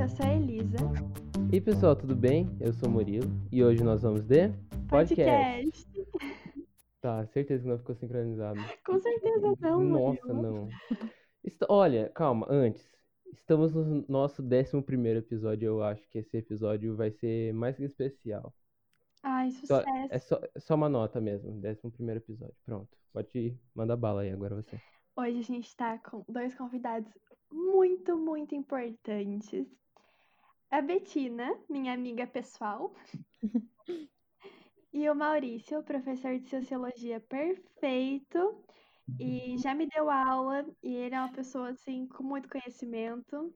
eu sou a Elisa. E pessoal, tudo bem? Eu sou o Murilo e hoje nós vamos de podcast. Podcast. Tá, certeza que não ficou sincronizado. Com certeza não, Nossa, Murilo. não. Est- Olha, calma, antes. Estamos no nosso 11 primeiro episódio. Eu acho que esse episódio vai ser mais que especial. Ai, Só- sucesso. é só, é só uma nota mesmo, 11 primeiro episódio. Pronto, pode ir, manda bala aí agora você. Hoje a gente tá com dois convidados muito, muito importantes. A Betina, minha amiga pessoal. E o Maurício, professor de sociologia perfeito. E já me deu aula. E ele é uma pessoa, assim, com muito conhecimento.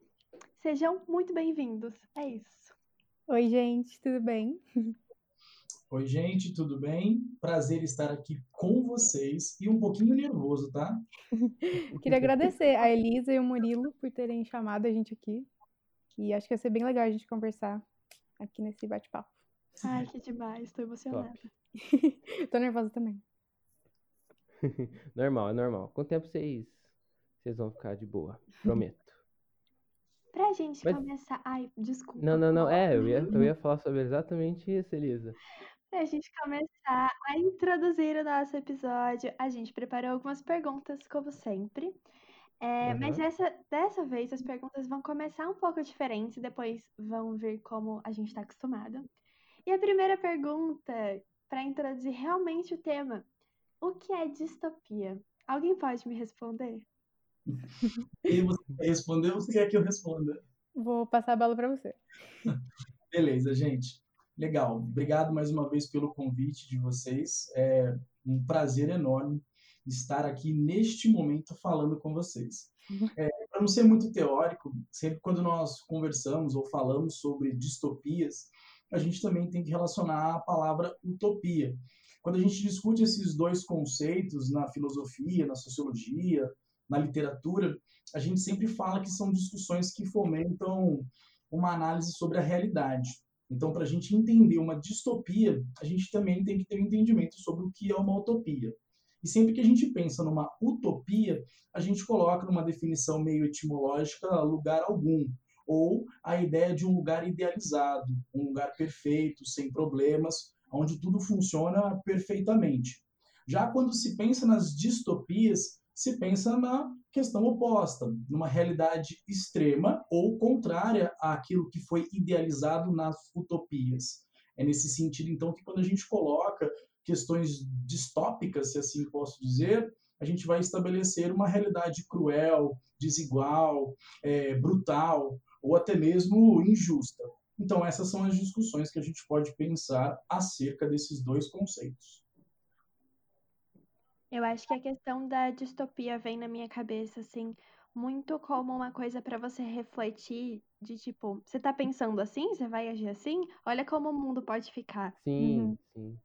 Sejam muito bem-vindos. É isso. Oi, gente, tudo bem? Oi, gente, tudo bem? Prazer estar aqui com vocês e um pouquinho nervoso, tá? Queria agradecer a Elisa e o Murilo por terem chamado a gente aqui. E acho que vai ser bem legal a gente conversar aqui nesse bate-papo. Ai, que demais. Tô emocionada. Tô nervosa também. Normal, é normal. Com o tempo vocês, vocês vão ficar de boa, prometo. Pra gente Mas- começar. Ai, desculpa. Não, não, não, é, eu ia, eu ia falar sobre exatamente isso, Elisa. Pra gente começar a introduzir o nosso episódio, a gente preparou algumas perguntas, como sempre. É, Mas Aham. essa, dessa vez as perguntas vão começar um pouco diferentes, depois vão vir como a gente está acostumado. E a primeira pergunta, para introduzir realmente o tema: o que é distopia? Alguém pode me responder? E você quer responder ou você quer que eu responda? Vou passar a bola pra você. Beleza, gente. Legal. Obrigado mais uma vez pelo convite de vocês. É um prazer enorme estar aqui neste momento falando com vocês. Para não ser muito teórico, sempre quando nós conversamos ou falamos sobre distopias, a gente também tem que relacionar a palavra utopia. Quando a gente discute esses dois conceitos na filosofia, na sociologia, na literatura, a gente sempre fala que são discussões que fomentam uma análise sobre a realidade. Então, para a gente entender uma distopia, a gente também tem que ter um entendimento sobre o que é uma utopia. E sempre que a gente pensa numa utopia, a gente coloca numa definição meio etimológica lugar algum, ou a ideia de um lugar idealizado, um lugar perfeito, sem problemas, onde tudo funciona perfeitamente. Já quando se pensa nas distopias, se pensa na questão oposta, numa realidade extrema ou contrária àquilo que foi idealizado nas utopias. É nesse sentido, então, que quando a gente coloca questões distópicas, se assim posso dizer, a gente vai estabelecer uma realidade cruel, desigual, é, brutal ou até mesmo injusta. Então, essas são as discussões que a gente pode pensar acerca desses dois conceitos. Eu acho que a questão da distopia vem na minha cabeça, assim, muito como uma coisa para você refletir de tipo, você tá pensando assim? Você vai agir assim? Olha como o mundo pode ficar. Sim, Uhum. sim.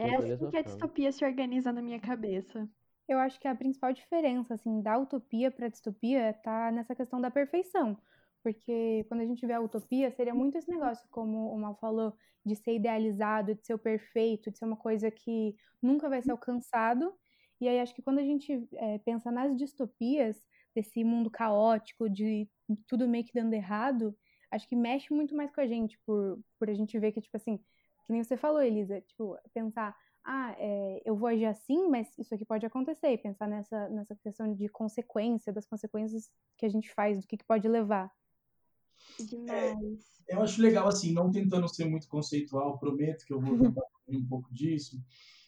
É assim que a distopia se organiza na minha cabeça. Eu acho que a principal diferença, assim, da utopia pra distopia tá nessa questão da perfeição. Porque quando a gente vê a utopia, seria muito esse negócio, como o Mal falou, de ser idealizado, de ser o perfeito, de ser uma coisa que nunca vai ser alcançado. E aí acho que quando a gente eh, pensa nas distopias, desse mundo caótico, de tudo meio que dando errado, acho que mexe muito mais com a gente, por, por a gente ver que, tipo assim, que nem você falou, Elisa, tipo, pensar, ah, é, eu vou agir assim, mas isso aqui pode acontecer, e pensar nessa, nessa questão de consequência, das consequências que a gente faz, do que, que pode levar. Demais. Eu acho legal, assim, não tentando ser muito conceitual, prometo que eu vou tentar um pouco disso,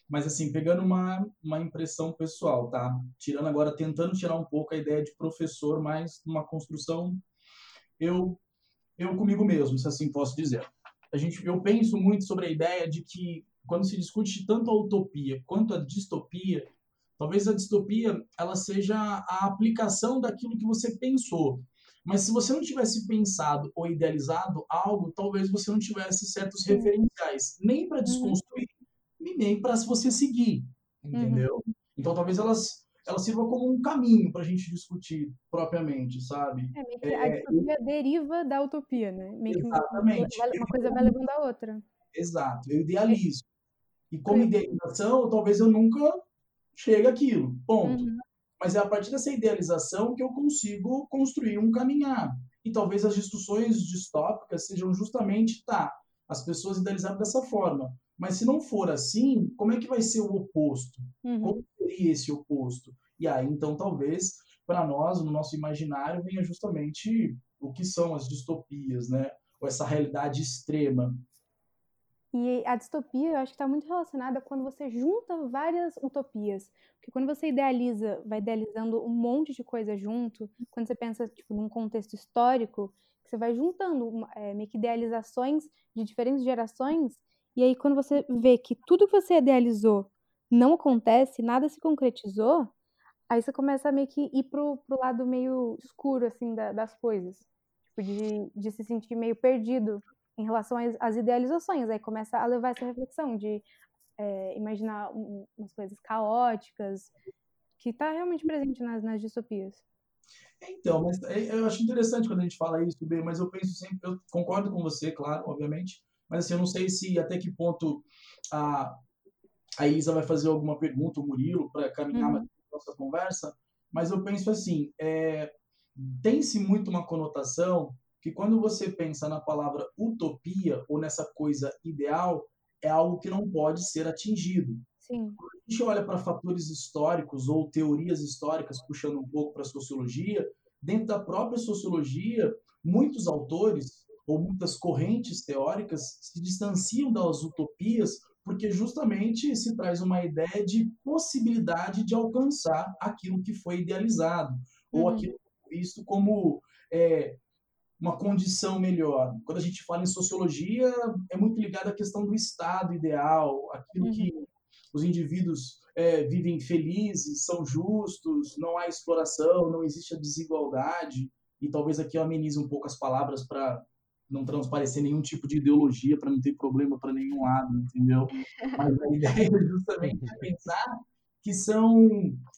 mas, assim, pegando uma, uma impressão pessoal, tá? Tirando agora, tentando tirar um pouco a ideia de professor, mas numa construção, eu, eu comigo mesmo, se assim posso dizer. A gente, eu penso muito sobre a ideia de que, quando se discute tanto a utopia quanto a distopia, talvez a distopia ela seja a aplicação daquilo que você pensou. Mas se você não tivesse pensado ou idealizado algo, talvez você não tivesse certos referenciais, nem para desconstruir, e nem para você seguir, entendeu? Então talvez elas ela sirva como um caminho para a gente discutir propriamente, sabe? É, meio que a distopia deriva da utopia, né? Meio que Exatamente. vai- uma coisa vai levando a outra. Exato, eu idealizo. E como Sim. idealização, talvez eu nunca chegue àquilo, ponto. Uhum. Mas é a partir dessa idealização que eu consigo construir um caminhar. e talvez as discussões distópicas sejam justamente, tá, as pessoas idealizaram dessa forma, mas se não for assim, como é que vai ser o oposto? Uhum. Como seria esse oposto? E aí, então, talvez, para nós, no nosso imaginário, venha justamente o que são as distopias, né? Ou essa realidade extrema. E a distopia, eu acho que está muito relacionada quando você junta várias utopias. Porque quando você idealiza, vai idealizando um monte de coisa junto, quando você pensa tipo, num contexto histórico, você vai juntando é, meio que idealizações de diferentes gerações, e aí quando você vê que tudo que você idealizou não acontece, nada se concretizou, aí você começa a meio que ir pro, pro lado meio escuro, assim, da, das coisas. Tipo, de, de se sentir meio perdido em relação às, às idealizações. Aí começa a levar essa reflexão de é, imaginar um, umas coisas caóticas, que está realmente presente nas, nas distopias. Então, mas é, eu acho interessante quando a gente fala isso, bem, mas eu penso sempre, eu concordo com você, claro, obviamente, mas assim, eu não sei se até que ponto a, a Isa vai fazer alguma pergunta, o Murilo, para caminhar uhum. nossa conversa, mas eu penso assim, é, tem-se muito uma conotação que quando você pensa na palavra utopia ou nessa coisa ideal, é algo que não pode ser atingido. Sim. Quando a gente olha para fatores históricos ou teorias históricas, puxando um pouco para a sociologia, dentro da própria sociologia, muitos autores ou muitas correntes teóricas se distanciam das utopias porque justamente se traz uma ideia de possibilidade de alcançar aquilo que foi idealizado uhum. ou aquilo visto como é, uma condição melhor. Quando a gente fala em sociologia, é muito ligado à questão do estado ideal, aquilo uhum. que os indivíduos é, vivem felizes, são justos, não há exploração, não existe a desigualdade. E talvez aqui eu amenize um pouco as palavras para não transparecer nenhum tipo de ideologia, para não ter problema para nenhum lado, entendeu? Mas a ideia é justamente pensar que são,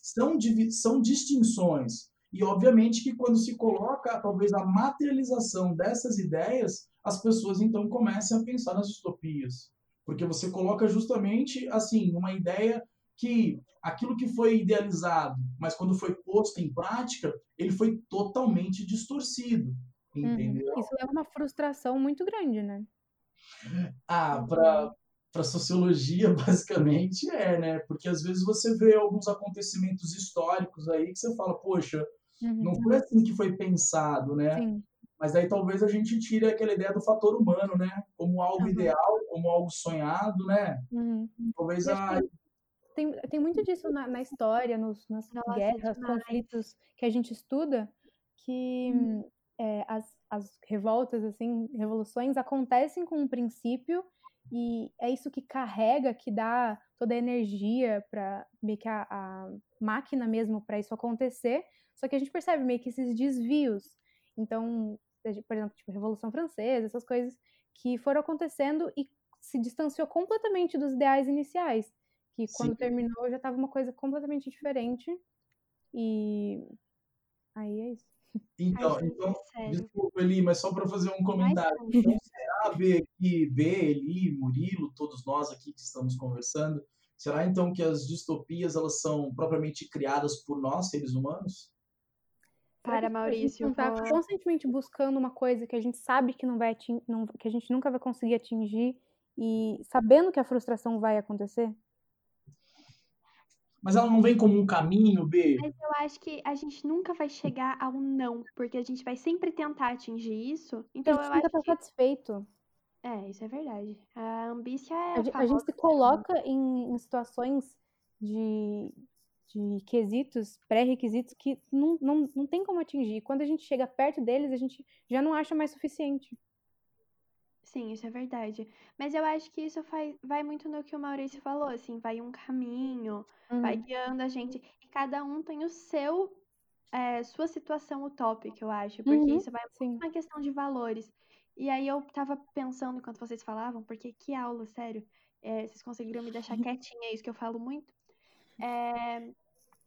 são, são distinções e, obviamente, que quando se coloca, talvez, a materialização dessas ideias, as pessoas, então, comecem a pensar nas distopias. Porque você coloca justamente, assim, uma ideia que aquilo que foi idealizado, mas quando foi posto em prática, ele foi totalmente distorcido. Uhum. Entendeu? Uhum. Isso é uma frustração muito grande, né? Ah, para para sociologia, basicamente, é, né? Porque às vezes você vê alguns acontecimentos históricos aí que você fala, poxa, Uhum. Não foi assim que foi pensado, né? Sim. Mas aí talvez a gente tire aquela ideia do fator humano, né? Como algo uhum. ideal, como algo sonhado, né? Uhum. Talvez a... Tem, tem muito disso na, na história, nos, nas Nossa, guerras, conflitos que a gente estuda, que hum. É, as, as revoltas, assim, revoluções acontecem com um princípio e é isso que carrega, que dá toda a energia para meio que a, a máquina mesmo para isso acontecer. Só que a gente percebe meio que esses desvios. Então, por exemplo, tipo, Revolução Francesa, essas coisas que foram acontecendo e se distanciou completamente dos ideais iniciais. Que quando Sim. terminou já estava uma coisa completamente diferente. E aí é isso. Então, Ai, então desculpa, Eli, mas só para fazer um comentário. Então, será ver que B, Eli, Murilo, todos nós aqui que estamos conversando, será então que as distopias elas são propriamente criadas por nós, seres humanos? Para Maurício. Está vou... constantemente buscando uma coisa que a gente sabe que não vai não, que a gente nunca vai conseguir atingir e sabendo que a frustração vai acontecer. Mas ela não vem como um caminho, B. Mas eu acho que a gente nunca vai chegar ao não, porque a gente vai sempre tentar atingir isso. Então a gente eu nunca acho tá que... satisfeito. É, isso é verdade. A ambícia é. A, a, a gente se coloca em, em situações de, de quesitos, pré-requisitos que não, não, não tem como atingir. Quando a gente chega perto deles, a gente já não acha mais suficiente. Sim, isso é verdade. Mas eu acho que isso faz, vai muito no que o Maurício falou, assim, vai um caminho, uhum. vai guiando a gente. E cada um tem o seu, é, sua situação utópica, eu acho. Porque uhum, isso vai sim. uma questão de valores. E aí eu tava pensando enquanto vocês falavam, porque que aula, sério. É, vocês conseguiram me deixar quietinha, é isso que eu falo muito. É,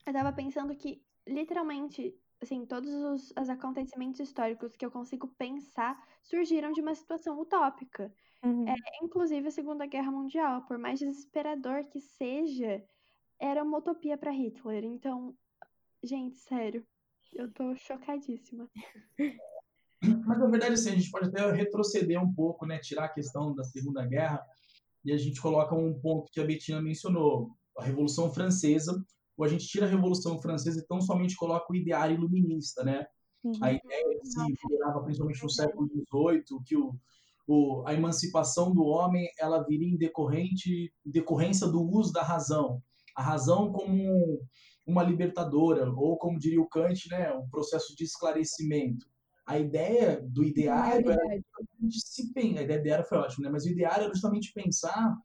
eu tava pensando que, literalmente, assim, todos os, os, acontecimentos históricos que eu consigo pensar surgiram de uma situação utópica. Uhum. É, inclusive a Segunda Guerra Mundial, por mais desesperador que seja, era uma utopia para Hitler. Então, gente, sério, eu tô chocadíssima. Mas na verdade, assim, a gente pode até retroceder um pouco, né? Tirar a questão da Segunda Guerra e a gente coloca um ponto que a Betina mencionou, a Revolução Francesa, ou a gente tira a Revolução Francesa e tão somente coloca o ideário iluminista, né? Uhum. A ideia que se virava principalmente no século XVIII, que o, o, a emancipação do homem ela viria em decorrente, decorrência do uso da razão. A razão como uma libertadora, ou como diria o Kant, né, um processo de esclarecimento. A ideia do ideário era se a ideia ideário foi ótima, né? mas o ideário era justamente pensar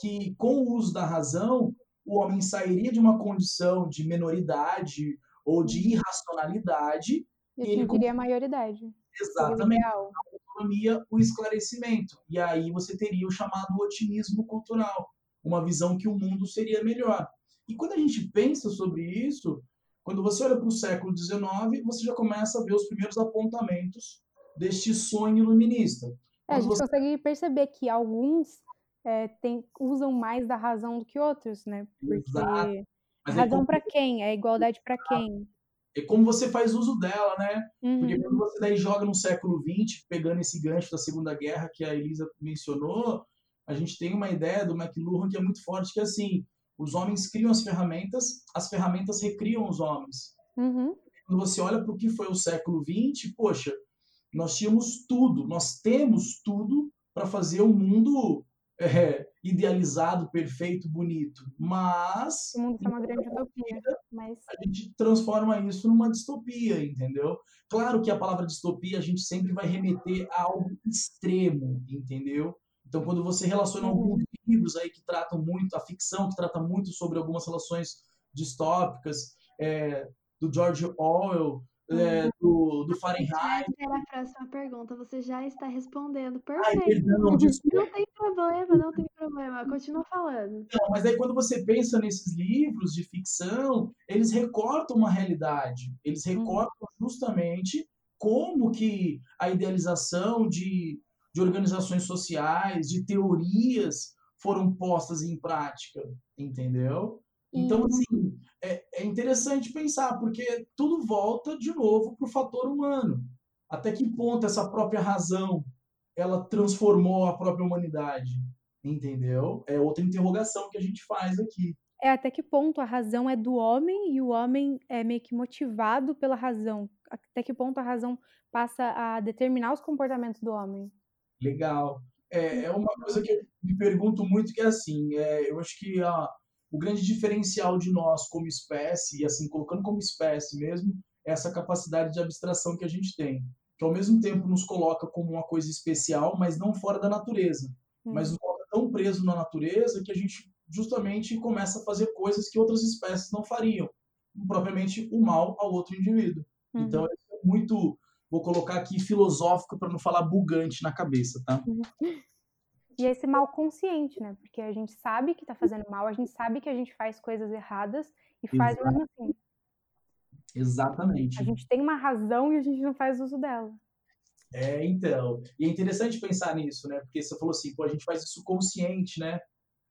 que com o uso da razão o homem sairia de uma condição de menoridade ou de irracionalidade e, e ele conseguiria a maioridade. Exatamente. A autonomia, o esclarecimento. E aí você teria o chamado otimismo cultural, uma visão que o mundo seria melhor. E quando a gente pensa sobre isso, quando você olha para o século XIX, você já começa a ver os primeiros apontamentos deste sonho iluminista. É, a gente você... consegue perceber que alguns é, tem, usam mais da razão do que outros, né? Porque Exato. razão é para quem? É igualdade para quem? É como você faz uso dela, né? Uhum. Porque quando você daí joga no século XX, pegando esse gancho da Segunda Guerra que a Elisa mencionou, a gente tem uma ideia do McLuhan que é muito forte, que é assim, os homens criam as ferramentas, as ferramentas recriam os homens. Uhum. Quando você olha para o que foi o século XX, poxa, nós tínhamos tudo, nós temos tudo para fazer um mundo é, idealizado, perfeito, bonito. Mas. O mundo é uma grande utopia. Mas... A gente transforma isso numa distopia, entendeu? Claro que a palavra distopia a gente sempre vai remeter a algo extremo, entendeu? Então, quando você relaciona uhum. alguns livros aí que tratam muito, a ficção que trata muito sobre algumas relações distópicas, é, do George Orwell, é, uhum. do, do Fahrenheit. Era a próxima pergunta, você já está respondendo. Perfeito. Ai, perdão, não tem problema, não tem problema. Continua falando. Não, mas aí quando você pensa nesses livros de ficção, eles recortam uma realidade. Eles uhum. recortam uhum. justamente como que a idealização de de organizações sociais, de teorias foram postas em prática, entendeu? Então, assim, é, é interessante pensar, porque tudo volta de novo para o fator humano. Até que ponto essa própria razão ela transformou a própria humanidade, entendeu? É outra interrogação que a gente faz aqui. É até que ponto a razão é do homem e o homem é meio que motivado pela razão. Até que ponto a razão passa a determinar os comportamentos do homem. Legal. É, é uma coisa que eu me pergunto muito que é assim, é, eu acho que a, o grande diferencial de nós como espécie, e assim, colocando como espécie mesmo, é essa capacidade de abstração que a gente tem, que ao mesmo tempo nos coloca como uma coisa especial, mas não fora da natureza, hum. mas nos coloca tão preso na natureza que a gente justamente começa a fazer coisas que outras espécies não fariam, propriamente o mal ao outro indivíduo. Uhum. Então, é muito vou colocar aqui filosófico para não falar bugante na cabeça, tá? E esse mal consciente, né? Porque a gente sabe que tá fazendo mal, a gente sabe que a gente faz coisas erradas e faz Exato. mesmo assim. Exatamente. A gente tem uma razão e a gente não faz uso dela. É, então. E é interessante pensar nisso, né? Porque você falou assim, pô, a gente faz isso consciente, né?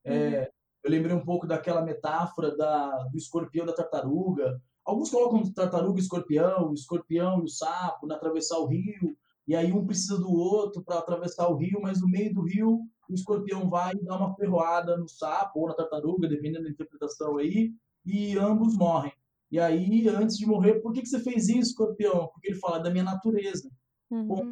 É, uhum. Eu lembrei um pouco daquela metáfora da, do escorpião da tartaruga, Alguns colocam tartaruga e escorpião, o escorpião e o sapo na atravessar o rio, e aí um precisa do outro para atravessar o rio, mas no meio do rio o escorpião vai dá uma ferroada no sapo ou na tartaruga, dependendo da interpretação aí, e ambos morrem. E aí, antes de morrer, por que, que você fez isso, escorpião? Porque ele fala da minha natureza. Uhum. Bom,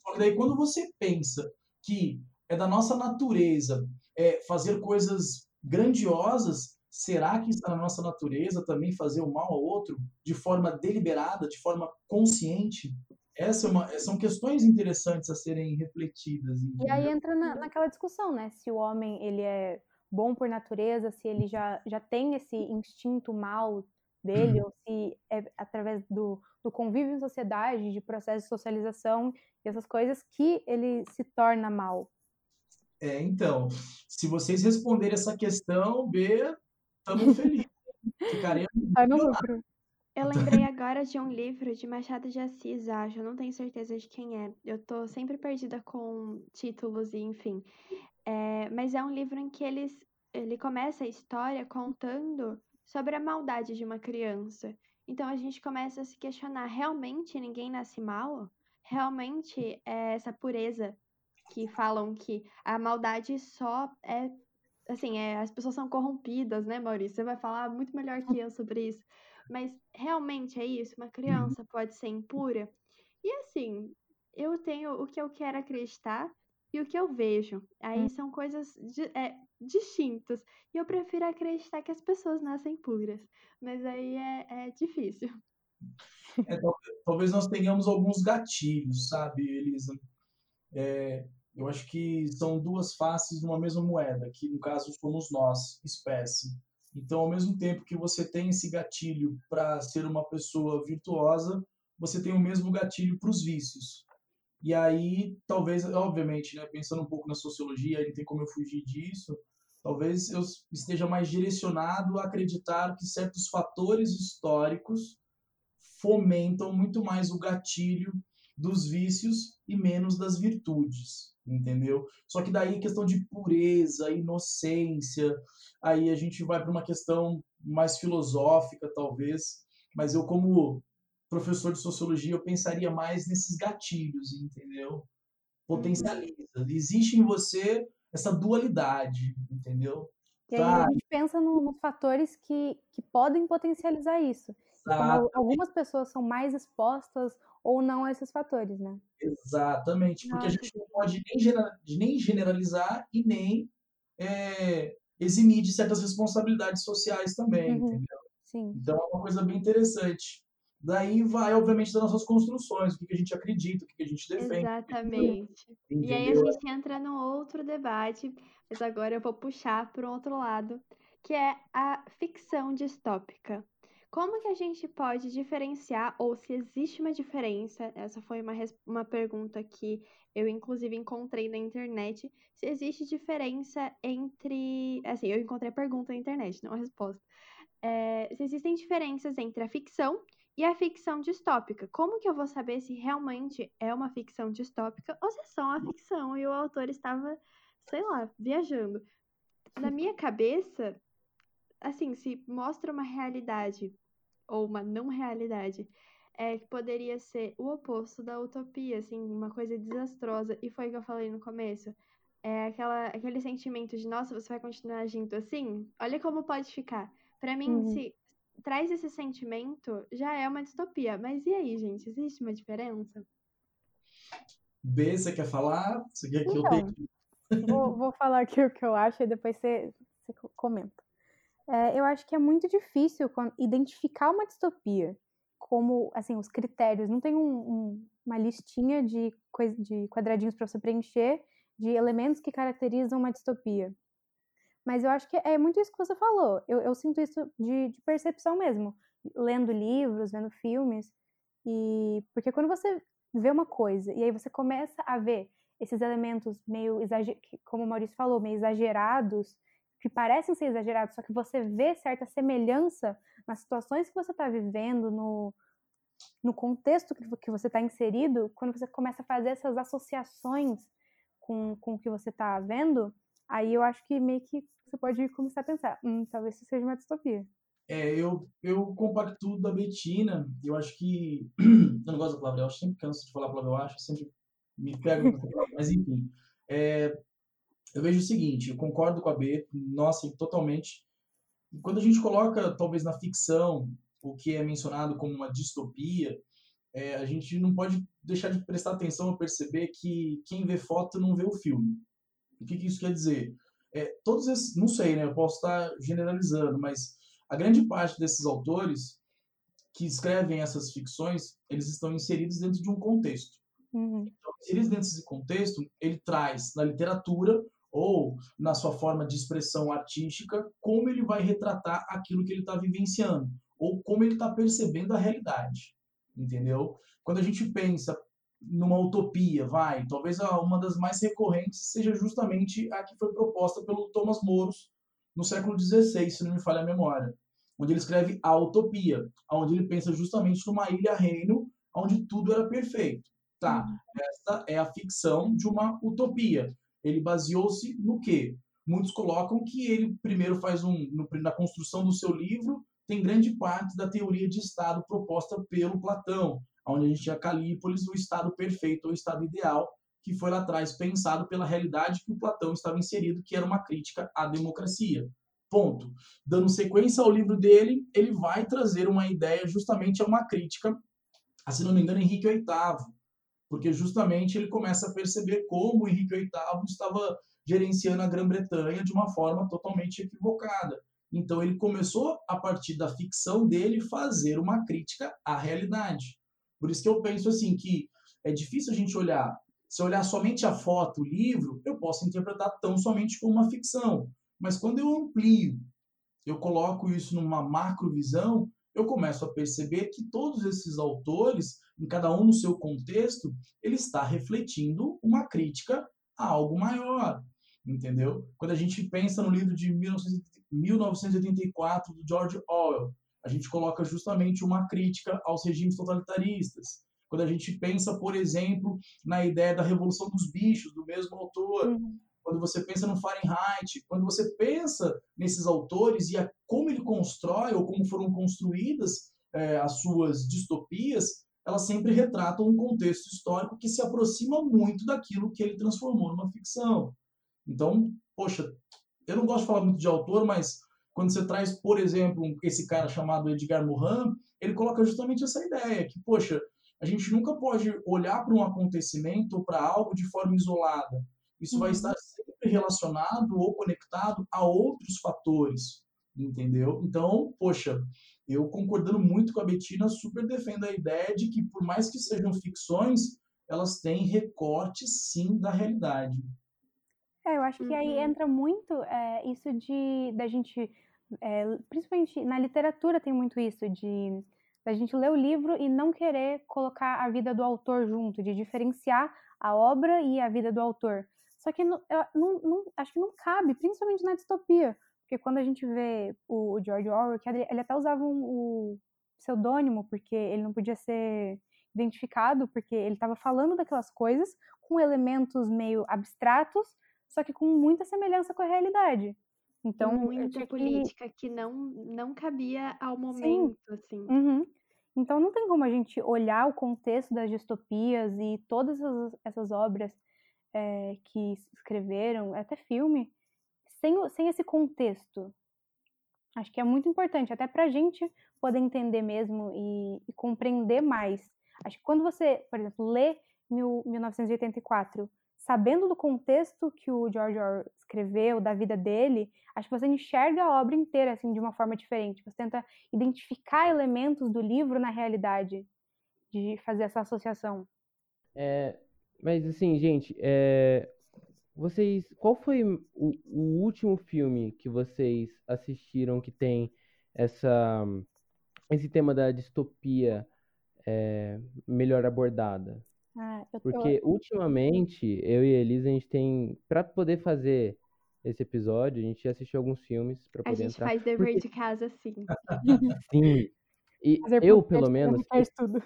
só que daí quando você pensa que é da nossa natureza é, fazer coisas grandiosas, Será que está na nossa natureza também fazer o mal ao outro de forma deliberada, de forma consciente? Essa é uma, são questões interessantes a serem refletidas. Entendeu? E aí entra na, naquela discussão, né? Se o homem ele é bom por natureza, se ele já, já tem esse instinto mal dele, uhum. ou se é através do, do convívio em sociedade, de processo de socialização e essas coisas que ele se torna mal. É, então, se vocês responderem essa questão, B, estamos felizes. Ficaremos. no lucro. Eu lembrei agora de um livro de Machado de Assis, acho. Eu não tenho certeza de quem é. Eu tô sempre perdida com títulos e enfim. É, mas é um livro em que eles, ele começa a história contando sobre a maldade de uma criança. Então a gente começa a se questionar: realmente ninguém nasce mal? realmente é essa pureza que falam que a maldade só é assim, é, as pessoas são corrompidas, né, Maurício? Você vai falar muito melhor que eu sobre isso. Mas realmente é isso? Uma criança pode ser impura? E assim, eu tenho o que eu quero acreditar e o que eu vejo. Aí hum. são coisas é, distintas. E eu prefiro acreditar que as pessoas nascem puras. Mas aí é, é difícil. É, talvez nós tenhamos alguns gatilhos, sabe, Elisa? É, eu acho que são duas faces de uma mesma moeda, que no caso somos nós, espécie. Então, ao mesmo tempo que você tem esse gatilho para ser uma pessoa virtuosa, você tem o mesmo gatilho para os vícios. E aí, talvez, obviamente, né, pensando um pouco na sociologia, não tem como eu fugir disso, talvez eu esteja mais direcionado a acreditar que certos fatores históricos fomentam muito mais o gatilho dos vícios e menos das virtudes entendeu? Só que daí questão de pureza, inocência, aí a gente vai para uma questão mais filosófica, talvez, mas eu como professor de sociologia, eu pensaria mais nesses gatilhos, entendeu? Potencializa. Uhum. Existe em você essa dualidade, entendeu? E aí a gente pensa no, nos fatores que, que podem potencializar isso. Como algumas pessoas são mais expostas ou não a esses fatores, né? Exatamente, porque a gente não pode nem, nem generalizar e nem é, eximir de certas responsabilidades sociais também, uhum. entendeu? Sim. Então é uma coisa bem interessante. Daí vai, obviamente, das nossas construções, o que a gente acredita, o que a gente defende. Exatamente. Entendeu? E aí a gente entra num outro debate, mas agora eu vou puxar para o outro lado, que é a ficção distópica. Como que a gente pode diferenciar, ou se existe uma diferença? Essa foi uma, uma pergunta que eu, inclusive, encontrei na internet. Se existe diferença entre. Assim, eu encontrei a pergunta na internet, não a resposta. É, se existem diferenças entre a ficção e a ficção distópica. Como que eu vou saber se realmente é uma ficção distópica ou se é só uma ficção e o autor estava, sei lá, viajando? Na minha cabeça, assim, se mostra uma realidade ou uma não realidade, é que poderia ser o oposto da utopia, assim, uma coisa desastrosa. E foi o que eu falei no começo. É aquela, aquele sentimento de, nossa, você vai continuar agindo assim? Olha como pode ficar. Para mim, uhum. se traz esse sentimento, já é uma distopia. Mas e aí, gente? Existe uma diferença? B, você quer falar? Você quer que então, eu tenha... vou, vou falar aqui o que eu acho e depois você, você comenta. É, eu acho que é muito difícil identificar uma distopia como, assim, os critérios. Não tem um, um, uma listinha de, de quadradinhos para você preencher de elementos que caracterizam uma distopia. Mas eu acho que é muito isso que você falou. Eu, eu sinto isso de, de, percepção mesmo, lendo livros, vendo filmes. E porque quando você vê uma coisa e aí você começa a ver esses elementos meio como o Maurício falou, meio exagerados que parecem ser exagerados, só que você vê certa semelhança nas situações que você está vivendo, no, no contexto que, que você está inserido, quando você começa a fazer essas associações com, com o que você está vendo, aí eu acho que meio que você pode começar a pensar, hum, talvez isso seja uma distopia. É, eu, eu compacto da Betina, eu acho que, eu não gosto da palavra eu sempre canso de falar a palavra eu acho, sempre me pego, mas enfim, é, eu vejo o seguinte, eu concordo com a B, nossa, totalmente. Quando a gente coloca, talvez, na ficção, o que é mencionado como uma distopia, é, a gente não pode deixar de prestar atenção a perceber que quem vê foto não vê o filme. O que, que isso quer dizer? É, todos esses, não sei, né? Eu posso estar generalizando, mas a grande parte desses autores que escrevem essas ficções, eles estão inseridos dentro de um contexto. Uhum. Então, inseridos dentro desse contexto, ele traz na literatura ou na sua forma de expressão artística, como ele vai retratar aquilo que ele está vivenciando, ou como ele está percebendo a realidade, entendeu? Quando a gente pensa numa utopia, vai, talvez uma das mais recorrentes seja justamente a que foi proposta pelo Thomas More no século XVI, se não me falha a memória, onde ele escreve a utopia, onde ele pensa justamente numa ilha-reino onde tudo era perfeito. Tá, uhum. esta é a ficção de uma utopia ele baseou-se no quê? Muitos colocam que ele primeiro faz um, no, na construção do seu livro, tem grande parte da teoria de Estado proposta pelo Platão, onde a gente tinha Calípolis, o estado perfeito, o estado ideal, que foi lá atrás pensado pela realidade que o Platão estava inserido, que era uma crítica à democracia. Ponto. Dando sequência ao livro dele, ele vai trazer uma ideia justamente a uma crítica, se não me engano, Henrique VIII, porque justamente ele começa a perceber como Henrique VIII estava gerenciando a Grã-Bretanha de uma forma totalmente equivocada. Então ele começou, a partir da ficção dele, fazer uma crítica à realidade. Por isso que eu penso assim que é difícil a gente olhar, se olhar somente a foto, o livro, eu posso interpretar tão somente como uma ficção. Mas quando eu amplio, eu coloco isso numa macrovisão, eu começo a perceber que todos esses autores, em cada um no seu contexto, ele está refletindo uma crítica a algo maior, entendeu? Quando a gente pensa no livro de 1984 do George Orwell, a gente coloca justamente uma crítica aos regimes totalitaristas. Quando a gente pensa, por exemplo, na ideia da revolução dos bichos, do mesmo autor, uhum. quando você pensa no Fahrenheit, quando você pensa nesses autores e a, como ele constrói ou como foram construídas é, as suas distopias, elas sempre retratam um contexto histórico que se aproxima muito daquilo que ele transformou numa ficção. Então, poxa, eu não gosto de falar muito de autor, mas quando você traz, por exemplo, esse cara chamado Edgar Morin, ele coloca justamente essa ideia que, poxa, a gente nunca pode olhar para um acontecimento ou para algo de forma isolada. Isso uhum. vai estar sempre relacionado ou conectado a outros fatores, entendeu? Então, poxa, eu concordando muito com a Betina, super defendo a ideia de que, por mais que sejam ficções, elas têm recorte, sim, da realidade. É, eu acho que aí uhum. entra muito é, isso de da gente, é, principalmente na literatura tem muito isso de da gente ler o livro e não querer colocar a vida do autor junto, de diferenciar a obra e a vida do autor. Só que não, não, não, acho que não cabe, principalmente na distopia, porque quando a gente vê o, o George Orwell, que ele até usava um, um pseudônimo, porque ele não podia ser identificado, porque ele estava falando daquelas coisas com elementos meio abstratos, só que com muita semelhança com a realidade. Então, muita política que... que, não não cabia ao momento, Sim. assim. Uhum. Então não tem como a gente olhar o contexto das distopias e todas essas, essas obras é, que escreveram, até filme, sem, sem esse contexto. Acho que é muito importante, até para a gente poder entender mesmo e, e, compreender mais. Acho que quando você, por exemplo, lê mil, 1984 sabendo do contexto que o George Orwell escreveu, da vida dele, acho que você enxerga a obra inteira assim de uma forma diferente. Você tenta identificar elementos do livro na realidade, de fazer essa associação. É, mas assim, gente, é, vocês, qual foi o, o, último filme que vocês assistiram que tem essa esse tema da distopia é, melhor abordada? Ah, eu tô... Porque ultimamente, eu e a Elisa, a gente tem. Pra poder fazer esse episódio, a gente assistiu alguns filmes pra poder A gente entrar. faz dever Porque... de casa, sim. sim. E Fazer eu, pelo menos, eu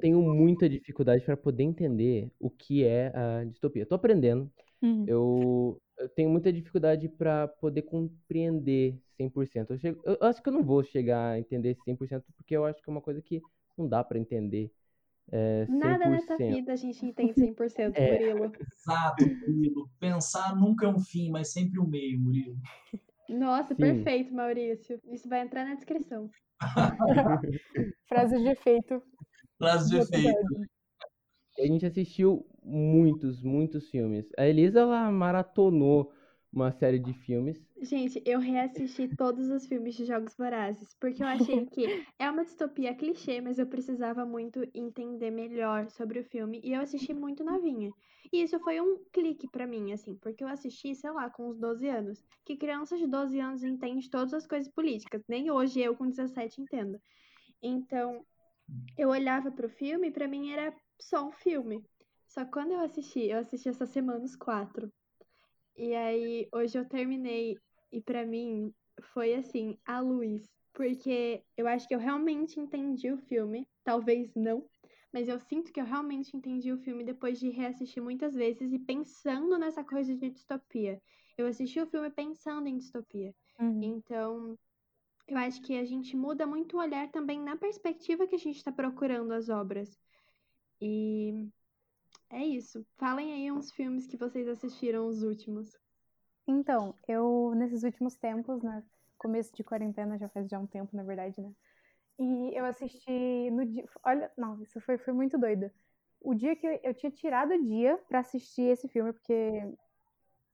tenho muita dificuldade para poder entender o que é a distopia. Tô aprendendo. Uhum. Eu, eu tenho muita dificuldade para poder compreender 100%. Eu, chego, eu acho que eu não vou chegar a entender 100% porque eu acho que é uma coisa que não dá para entender é, Nada nessa vida a gente entende 100%, é. Murilo. Exato, Murilo. Pensar nunca é um fim, mas sempre um meio, Murilo. Nossa, Sim. perfeito, Maurício. Isso vai entrar na descrição. Frase de efeito. De efeito. A gente assistiu muitos, muitos filmes. A Elisa, ela maratonou uma série de filmes. Gente, eu reassisti todos os filmes de Jogos Vorazes, porque eu achei que é uma distopia clichê, mas eu precisava muito entender melhor sobre o filme, e eu assisti muito novinha. E isso foi um clique para mim, assim, porque eu assisti, sei lá, com uns 12 anos. Que criança de 12 anos entende todas as coisas políticas, nem hoje eu com 17 entendo. Então, eu olhava pro filme e pra mim era só um filme. Só que quando eu assisti, eu assisti essa semana os quatro. E aí, hoje eu terminei e para mim foi assim, a luz. Porque eu acho que eu realmente entendi o filme. Talvez não, mas eu sinto que eu realmente entendi o filme depois de reassistir muitas vezes e pensando nessa coisa de distopia. Eu assisti o filme pensando em distopia. Uhum. Então, Eu acho que a gente muda muito o olhar também na perspectiva que a gente está procurando as obras. E é isso. Falem aí uns filmes que vocês assistiram, os últimos. Então, eu, nesses últimos tempos, né? Começo de quarentena, já faz já um tempo, na verdade, né? E eu assisti no dia. Olha, não, isso foi, foi muito doido. O dia que eu, tinha tirado o dia para assistir esse filme, porque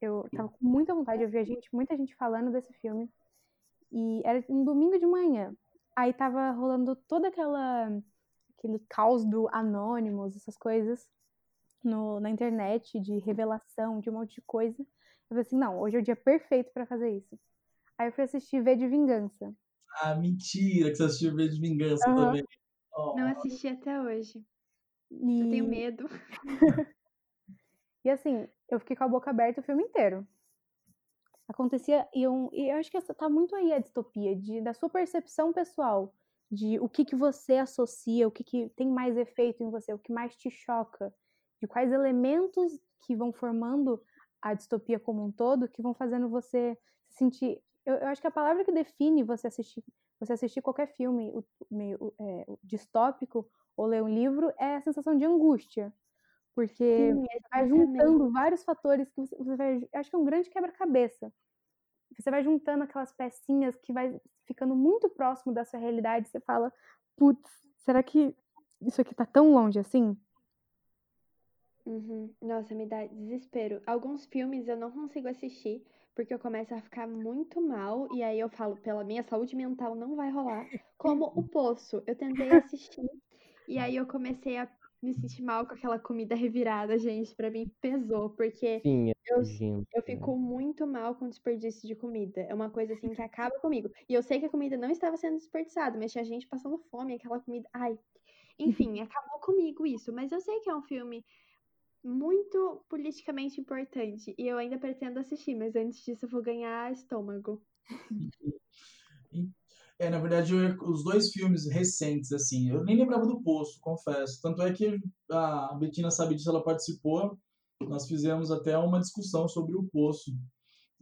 eu tava com muita vontade, eu via gente, muita gente falando desse filme. E era um domingo de manhã. Aí tava rolando toda aquela aquele caos do Anonymous, essas coisas no, na internet de revelação, de um monte de coisa. Eu falei assim, não, hoje é o dia perfeito para fazer isso. Aí eu fui assistir V de Vingança. Ah, mentira que você assistiu V de Vingança uhum. também. Oh. Não assisti até hoje. E... Eu tenho medo. e assim, eu fiquei com a boca aberta o filme inteiro acontecia e eu, eu acho que essa tá muito aí a distopia de da sua percepção pessoal de o que que você associa o que que tem mais efeito em você o que mais te choca de quais elementos que vão formando a distopia como um todo que vão fazendo você se sentir eu, eu acho que a palavra que define você assistir você assistir qualquer filme o, meio é, distópico ou ler um livro é a sensação de angústia porque Sim, vai juntando vários fatores que você vai. Acho que é um grande quebra-cabeça. Você vai juntando aquelas pecinhas que vai ficando muito próximo da sua realidade. Você fala, putz, será que isso aqui tá tão longe assim? Uhum. Nossa, me dá desespero. Alguns filmes eu não consigo assistir porque eu começo a ficar muito mal e aí eu falo, pela minha saúde mental não vai rolar. Como O Poço, eu tentei assistir e aí eu comecei a me senti mal com aquela comida revirada, gente. Para mim pesou, porque Sim, é eu, eu fico muito mal com desperdício de comida. É uma coisa assim que acaba comigo. E eu sei que a comida não estava sendo desperdiçada, mas tinha gente passando fome, aquela comida. Ai. Enfim, acabou comigo isso. Mas eu sei que é um filme muito politicamente importante. E eu ainda pretendo assistir, mas antes disso eu vou ganhar estômago. É, na verdade, eu, os dois filmes recentes, assim, eu nem lembrava do Poço, confesso. Tanto é que a Betina sabe disso, ela participou. Nós fizemos até uma discussão sobre o Poço,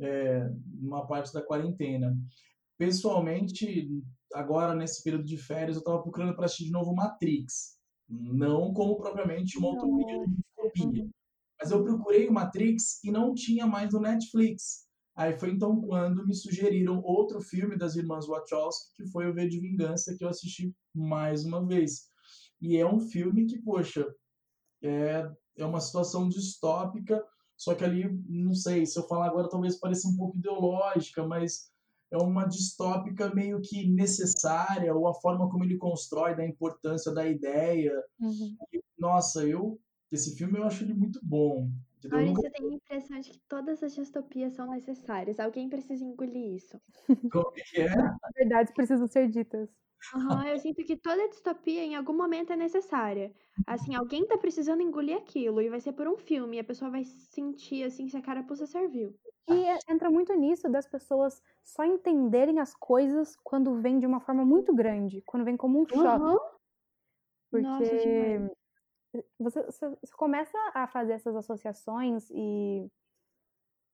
é, numa parte da quarentena. Pessoalmente, agora nesse período de férias, eu estava procurando para assistir de novo Matrix. Não como propriamente uma utopia de. Mas eu procurei o Matrix e não tinha mais no Netflix. Aí foi então quando me sugeriram outro filme das irmãs Wachowski, que foi o V de Vingança, que eu assisti mais uma vez. E é um filme que, poxa, é, é uma situação distópica, só que ali, não sei, se eu falar agora talvez pareça um pouco ideológica, mas é uma distópica meio que necessária, ou a forma como ele constrói, da importância da ideia. Uhum. E, nossa, eu esse filme eu acho ele muito bom. Entendeu? Olha, você tem a impressão de que todas as distopias são necessárias. Alguém precisa engolir isso. Como que é? Verdades precisam ser ditas. Uhum, eu sinto que toda distopia em algum momento é necessária. Assim, alguém tá precisando engolir aquilo e vai ser por um filme e a pessoa vai sentir assim se a carapuça serviu. E é, entra muito nisso das pessoas só entenderem as coisas quando vem de uma forma muito grande, quando vem como um choque. Uhum. Porque Nossa, você, você, começa a fazer essas associações e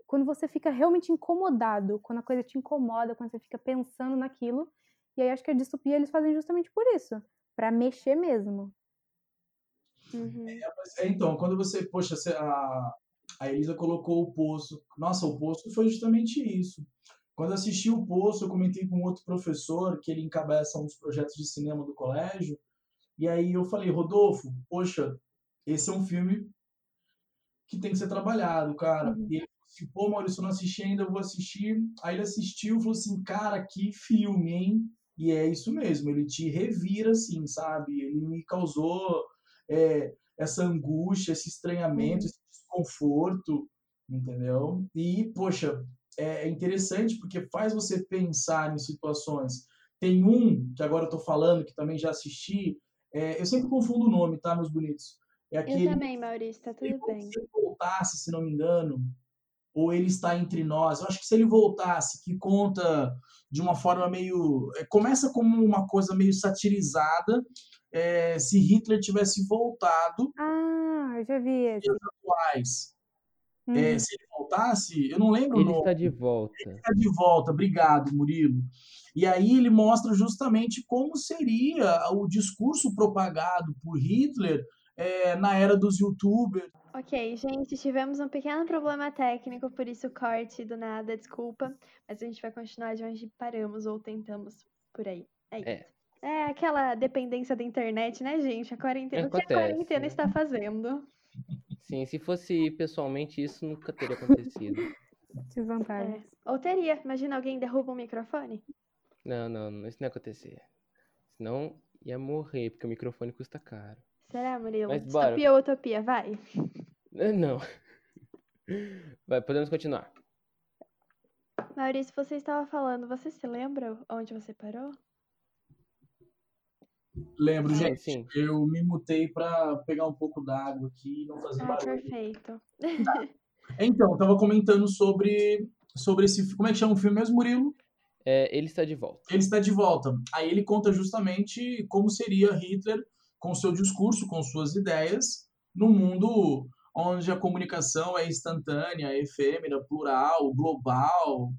quando você fica realmente incomodado, quando a coisa te incomoda, quando você fica pensando naquilo, e aí acho que a distopia eles fazem justamente por isso, para mexer mesmo. Uhum. É, é, então, quando você, poxa, a, a Elisa colocou o poço. Nossa, o poço foi justamente isso. Quando assisti o poço, eu comentei com outro professor que ele encabeça dos projetos de cinema do colégio. E aí eu falei, Rodolfo, poxa, esse é um filme que tem que ser trabalhado, cara. Uhum. E ele falou assim, pô, Maurício, eu não assisti ainda, eu vou assistir. Aí ele assistiu e falou assim, cara, que filme, hein? E é isso mesmo, ele te revira, assim, sabe? Ele me causou é, essa angústia, esse estranhamento, uhum. esse desconforto, entendeu? E, poxa, é interessante porque faz você pensar em situações. Tem um, que agora eu tô falando, que também já assisti, é, eu sempre confundo o nome, tá, meus bonitos? É aquele, eu também, Maurício, tá tudo bem. Se ele voltasse, se não me engano, ou ele está entre nós. Eu acho que se ele voltasse, que conta de uma forma meio. É, começa como uma coisa meio satirizada. É, se Hitler tivesse voltado. Ah, eu já vi esse. atuais. É, uhum. É, se ele voltasse, eu não lembro ele o nome. Ele está de volta. Ele está de volta, obrigado, Murilo. E aí ele mostra justamente como seria o discurso propagado por Hitler é, na era dos youtubers. Ok, gente, tivemos um pequeno problema técnico, por isso corte do nada, desculpa. Mas a gente vai continuar de onde paramos ou tentamos por aí. É isso. É. É aquela dependência da internet, né, gente? A quarentena. Acontece, o que a quarentena né? está fazendo? Sim, se fosse pessoalmente, isso nunca teria acontecido. Desvantagem. É. Ou teria. Imagina alguém derruba um microfone. Não, não, não, isso não ia acontecer. Senão ia morrer, porque o microfone custa caro. Será, Murilo? Mas bora. Utopia ou utopia? Vai. Não. Vai, podemos continuar. Maurício, você estava falando, você se lembra onde você parou? Lembro, gente. Sim. Eu me mutei para pegar um pouco d'água aqui e não fazer ah, barulho. perfeito. Tá. Então, eu tava comentando sobre, sobre esse. Como é que chama o filme mesmo, Murilo? É, ele está de volta. Ele está de volta. Aí ele conta justamente como seria Hitler com seu discurso, com suas ideias, no mundo onde a comunicação é instantânea, efêmera, plural, global.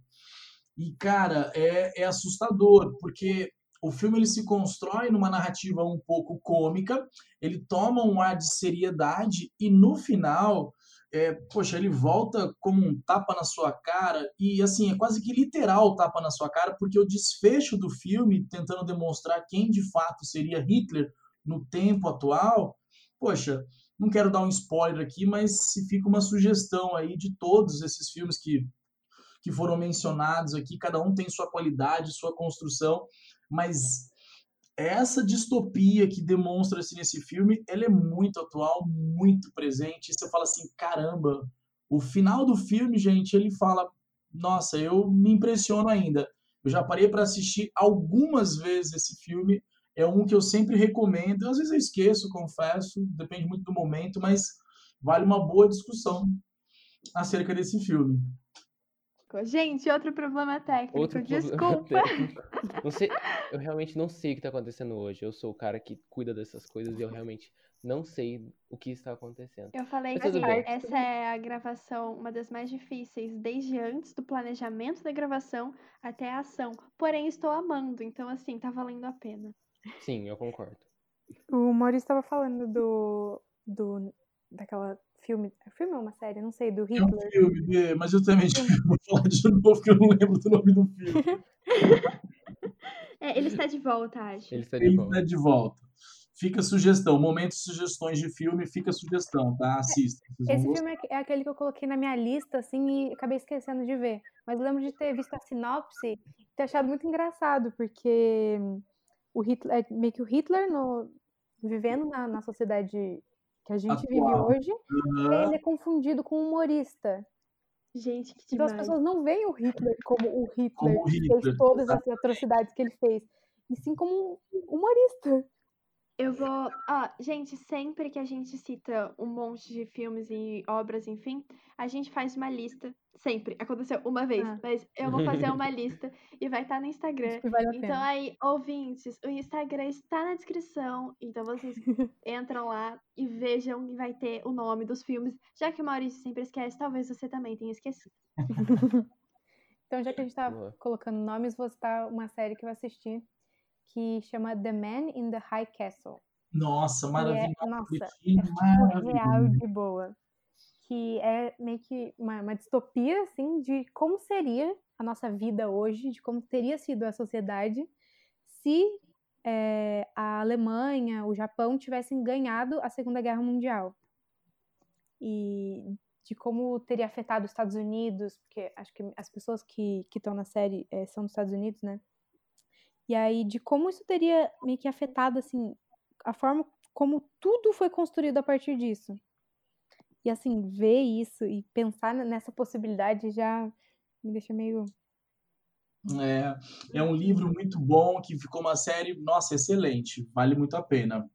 E, cara, é, é assustador, porque o filme ele se constrói numa narrativa um pouco cômica, ele toma um ar de seriedade e no final, é, poxa, ele volta como um tapa na sua cara e assim é quase que literal tapa na sua cara, porque o desfecho do filme tentando demonstrar quem de fato seria Hitler no tempo atual, poxa, não quero dar um spoiler aqui, mas se fica uma sugestão aí de todos esses filmes que que foram mencionados aqui, cada um tem sua qualidade, sua construção, mas essa distopia que demonstra-se nesse filme, ela é muito atual, muito presente. E você fala assim, caramba, o final do filme, gente, ele fala, nossa, eu me impressiono ainda. Eu já parei para assistir algumas vezes esse filme. É um que eu sempre recomendo. Às vezes eu esqueço, confesso, depende muito do momento, mas vale uma boa discussão acerca desse filme. Gente, outro problema técnico, outro desculpa. Problema técnico. Não sei, eu realmente não sei o que está acontecendo hoje. Eu sou o cara que cuida dessas coisas e eu realmente não sei o que está acontecendo. Eu falei que essa é a gravação, uma das mais difíceis, desde antes do planejamento da gravação até a ação. Porém, estou amando, então assim, tá valendo a pena. Sim, eu concordo. O Maurício estava falando do, do daquela filme. Filme é uma série? Não sei, do Hitler. É um filme, mas eu também vou falar de novo porque eu não lembro do nome do filme. é, ele está de volta, acho. Ele está de ele volta. Está de volta. Fica sugestão, momentos sugestões de filme, fica sugestão, tá? Assista. Esse filme é, é aquele que eu coloquei na minha lista, assim, e acabei esquecendo de ver. Mas eu lembro de ter visto a sinopse e ter achado muito engraçado, porque o Hitler, é meio que o Hitler no, vivendo na, na sociedade que a gente Atual. vive hoje, uhum. ele é confundido com humorista. Gente, que Então as pessoas não veem o Hitler como o Hitler, como o Hitler. que fez todas as atrocidades que ele fez, e sim como um humorista. Eu vou. Ah, gente, sempre que a gente cita um monte de filmes e obras, enfim, a gente faz uma lista. Sempre. Aconteceu uma vez, ah. mas eu vou fazer uma lista e vai estar tá no Instagram. Vale então, aí, ouvintes, o Instagram está na descrição. Então, vocês entram lá e vejam que vai ter o nome dos filmes. Já que o Maurício sempre esquece, talvez você também tenha esquecido. então, já que a gente tá colocando nomes, vou citar uma série que eu assisti que chama The Man in the High Castle. Nossa, maravilhoso. É, nossa, é real de boa. Que é meio que uma, uma distopia, assim, de como seria a nossa vida hoje, de como teria sido a sociedade se é, a Alemanha, o Japão tivessem ganhado a Segunda Guerra Mundial. E de como teria afetado os Estados Unidos, porque acho que as pessoas que estão na série é, são dos Estados Unidos, né? E aí de como isso teria meio que afetado assim a forma como tudo foi construído a partir disso. E assim, ver isso e pensar nessa possibilidade já me deixa meio é, é um livro muito bom que ficou uma série, nossa, excelente, vale muito a pena.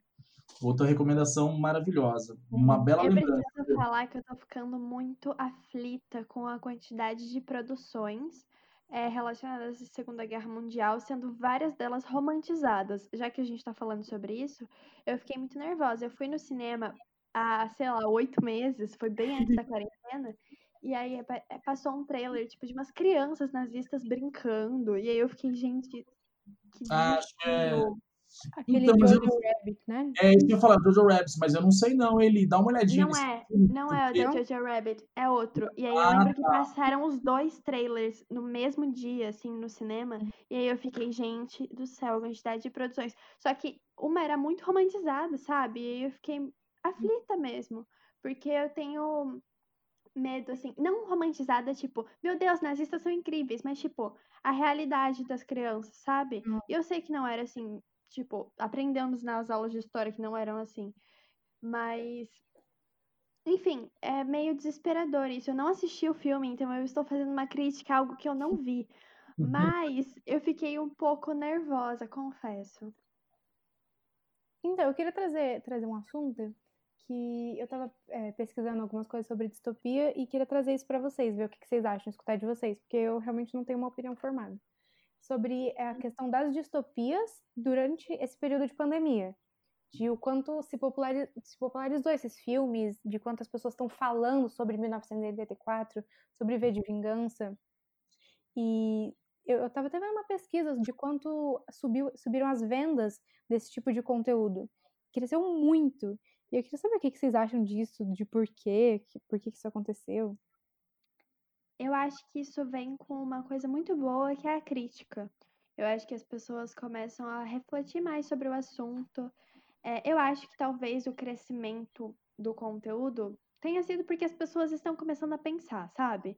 Outra recomendação maravilhosa, uma uhum. bela eu lembrança. Eu preciso falar que eu tô ficando muito aflita com a quantidade de produções é, relacionadas à Segunda Guerra Mundial, sendo várias delas romantizadas. Já que a gente está falando sobre isso, eu fiquei muito nervosa. Eu fui no cinema há, sei lá, oito meses, foi bem antes da quarentena, E aí é, passou um trailer, tipo, de umas crianças nazistas brincando. E aí eu fiquei, gente, que Acho que é. Aquele então, Jojo eu... Rabbit, né? É, isso que eu falar, Jojo Rabbit, mas eu não sei não, ele dá uma olhadinha. Não é, não é o da Jojo Rabbit, é outro. E aí eu ah, lembro que tá. passaram os dois trailers no mesmo dia, assim, no cinema, e aí eu fiquei, gente do céu, a quantidade de produções. Só que uma era muito romantizada, sabe? E aí eu fiquei aflita mesmo, porque eu tenho medo, assim, não romantizada, tipo, meu Deus, nazistas são incríveis, mas, tipo, a realidade das crianças, sabe? Hum. Eu sei que não era assim, tipo, aprendemos nas aulas de história que não eram assim, mas. Enfim, é meio desesperador isso. Eu não assisti o filme, então eu estou fazendo uma crítica a algo que eu não vi. Uhum. Mas eu fiquei um pouco nervosa, confesso. Então, eu queria trazer, trazer um assunto que eu estava é, pesquisando algumas coisas sobre distopia e queria trazer isso para vocês, ver o que, que, vocês acham, escutar de vocês, porque eu realmente não tenho uma opinião formada. Sobre a questão das distopias durante esse período de pandemia. De o quanto se, populariz, se popularizou esses filmes, de quantas pessoas estão falando sobre 1984, sobre V de Vingança. E eu estava até vendo uma pesquisa de quanto subiu, subiram as vendas desse tipo de conteúdo. Cresceu muito. E eu queria saber o que vocês acham disso, de por quê, por que isso aconteceu. Eu acho que isso vem com uma coisa muito boa, que é a crítica. Eu acho que as pessoas começam a refletir mais sobre o assunto. É, eu acho que talvez o crescimento do conteúdo tenha sido porque as pessoas estão começando a pensar, sabe?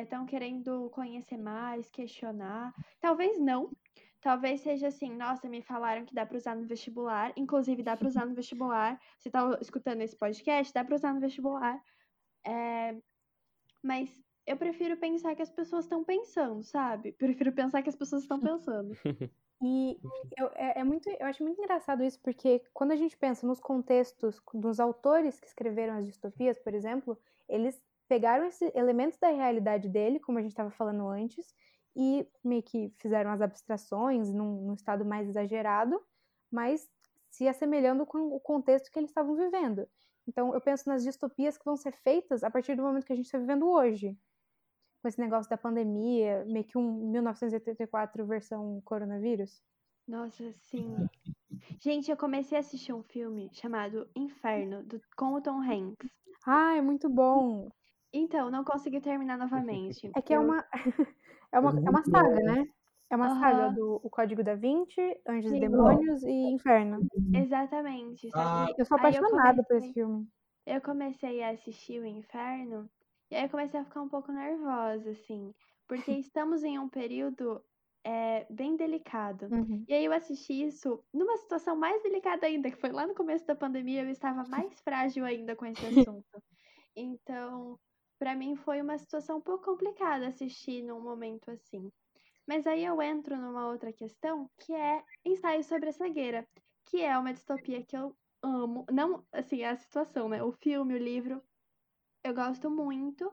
Estão é, querendo conhecer mais, questionar. Talvez não, Talvez seja assim, nossa, me falaram que dá para usar no vestibular, inclusive dá para usar no vestibular. Você tá escutando esse podcast, dá para usar no vestibular. É... Mas eu prefiro pensar que as pessoas estão pensando, sabe? Prefiro pensar que as pessoas estão pensando. E eu, é, é, muito, eu acho muito engraçado isso, porque quando a gente pensa nos contextos dos autores que escreveram as distopias, por exemplo, eles pegaram esses elementos da realidade dele, como a gente estava falando antes, e meio que fizeram as abstrações num, num estado mais exagerado, mas se assemelhando com o contexto que eles estavam vivendo. Então, eu penso nas distopias que vão ser feitas a partir do momento que a gente está vivendo hoje. Com esse negócio da pandemia, meio que um 1984 versão coronavírus. Nossa, sim. Gente, eu comecei a assistir um filme chamado Inferno, do, com o Tom Hanks. Ah, é muito bom. Então, não consegui terminar novamente. É que é eu... é uma. É uma, é uma saga, né? É uma uhum. saga do o Código da Vinci, Anjos Sim. e Demônios e Inferno. Exatamente. Ah. Eu sou apaixonada comecei, por esse filme. Eu comecei a assistir o Inferno e aí eu comecei a ficar um pouco nervosa, assim. Porque estamos em um período é, bem delicado. Uhum. E aí eu assisti isso numa situação mais delicada ainda, que foi lá no começo da pandemia, eu estava mais frágil ainda com esse assunto. Então, para mim foi uma situação um pouco complicada assistir num momento assim. Mas aí eu entro numa outra questão, que é ensaio sobre a cegueira, que é uma distopia que eu amo. Não, assim, é a situação, né? O filme, o livro, eu gosto muito.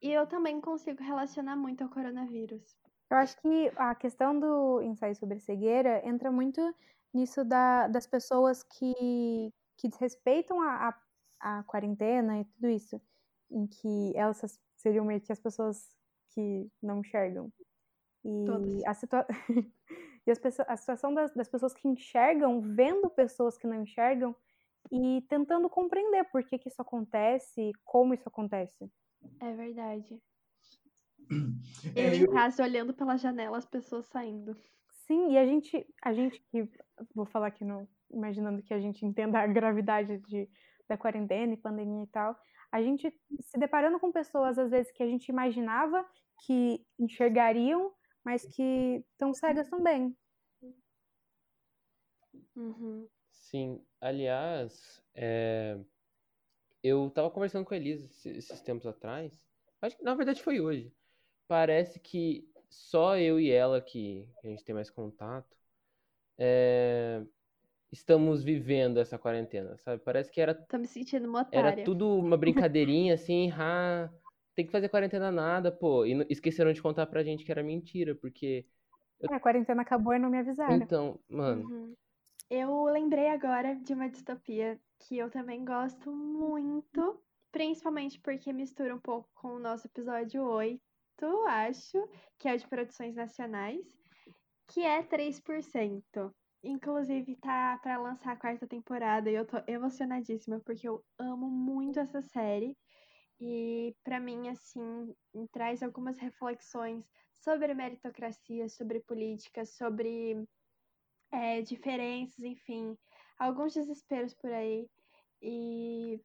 E eu também consigo relacionar muito ao coronavírus. Eu acho que a questão do ensaio sobre cegueira entra muito nisso da, das pessoas que, que desrespeitam a, a, a quarentena e tudo isso em que elas seriam meio que as pessoas que não enxergam. E a, situa e as pessoas, a situação das, das pessoas que enxergam, vendo pessoas que não enxergam e tentando compreender por que, que isso acontece, como isso acontece. É verdade. É, eu, em casa, olhando pela janela, as pessoas saindo. Sim, e a gente, a gente que, vou falar aqui no, imaginando que a gente entenda a gravidade de, da quarentena e pandemia e tal, a gente se deparando com pessoas, às vezes, que a gente imaginava que enxergariam, mas que estão cegas também. Uhum. Sim, aliás, é... eu estava conversando com a Elisa esses tempos atrás, acho que na verdade foi hoje. Parece que só eu e ela que a gente tem mais contato, é estamos vivendo essa quarentena, sabe? Parece que era. Tô me sentindo uma otária. Era tudo uma brincadeirinha, assim, ah, tem que fazer quarentena nada, pô. E esqueceram de contar pra gente que era mentira, porque. Eu... É, a quarentena acabou e não me avisaram. Então, mano. Uhum. Eu lembrei agora de uma distopia que eu também gosto muito. principalmente porque mistura um pouco com o nosso episódio 8, acho, que é de produções nacionais, que é 3%. Inclusive, tá para lançar a quarta temporada e eu tô emocionadíssima porque eu amo muito essa série. E para mim, assim, traz algumas reflexões sobre meritocracia, sobre política, sobre é, diferenças, enfim, alguns desesperos por aí. E.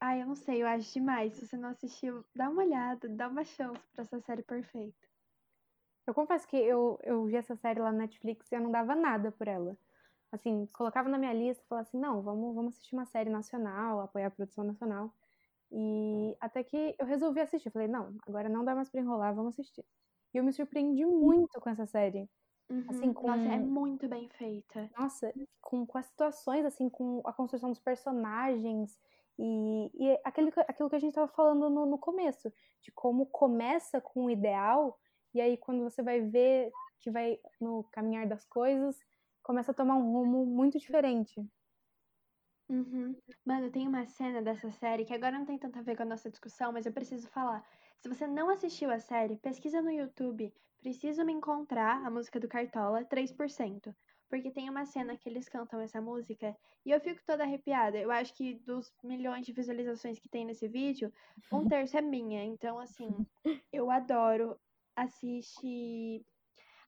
Ai, eu não sei, eu acho demais. Se você não assistiu, dá uma olhada, dá uma chance pra essa série perfeita. Eu confesso que eu, eu vi essa série lá na Netflix e eu não dava nada por ela. Assim, colocava na minha lista e falava assim, não, vamos, vamos assistir uma série nacional, apoiar a produção nacional. E até que eu resolvi assistir. Falei, não, agora não dá mais pra enrolar, vamos assistir. E eu me surpreendi muito com essa série. Uhum. Assim, com... Nossa, é muito bem feita. Nossa, com, com as situações, assim, com a construção dos personagens e, e aquele, aquilo que a gente estava falando no, no começo, de como começa com o ideal e aí quando você vai ver que vai no caminhar das coisas, começa a tomar um rumo muito diferente. Uhum. Mano, tem uma cena dessa série que agora não tem tanto a ver com a nossa discussão, mas eu preciso falar. Se você não assistiu a série, pesquisa no YouTube. Preciso me encontrar a música do Cartola 3%. Porque tem uma cena que eles cantam essa música e eu fico toda arrepiada. Eu acho que dos milhões de visualizações que tem nesse vídeo, um terço é minha. Então, assim, eu adoro. Assiste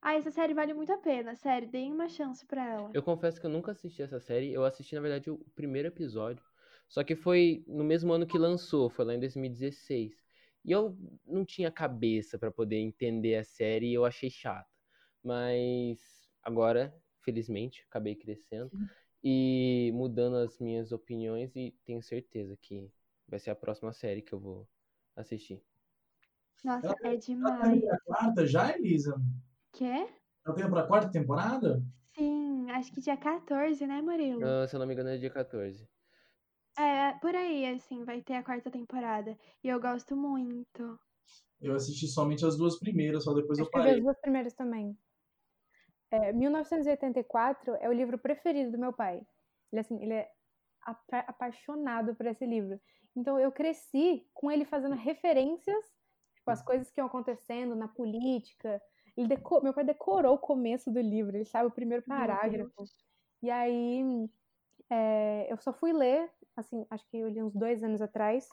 ah, essa série vale muito a pena, sério, deem uma chance pra ela. Eu confesso que eu nunca assisti essa série, eu assisti, na verdade, o primeiro episódio. Só que foi no mesmo ano que lançou, foi lá em 2016. E eu não tinha cabeça para poder entender a série e eu achei chata. Mas agora, felizmente, acabei crescendo e mudando as minhas opiniões e tenho certeza que vai ser a próxima série que eu vou assistir. Nossa, é demais. A quarta já, Elisa? Quê? Já tem pra quarta temporada? Sim, acho que dia 14, né, Murilo? Uh, se eu não me engano, é dia 14. É, por aí, assim, vai ter a quarta temporada. E eu gosto muito. Eu assisti somente as duas primeiras, só depois eu, eu parei. as duas primeiras também. É, 1984 é o livro preferido do meu pai. Ele, assim, ele é apa apaixonado por esse livro. Então eu cresci com ele fazendo referências, tipo, as coisas que iam acontecendo na política, ele decor... Meu pai decorou o começo do livro, ele sabe o primeiro parágrafo. E aí é, eu só fui ler, assim, acho que eu li uns dois anos atrás,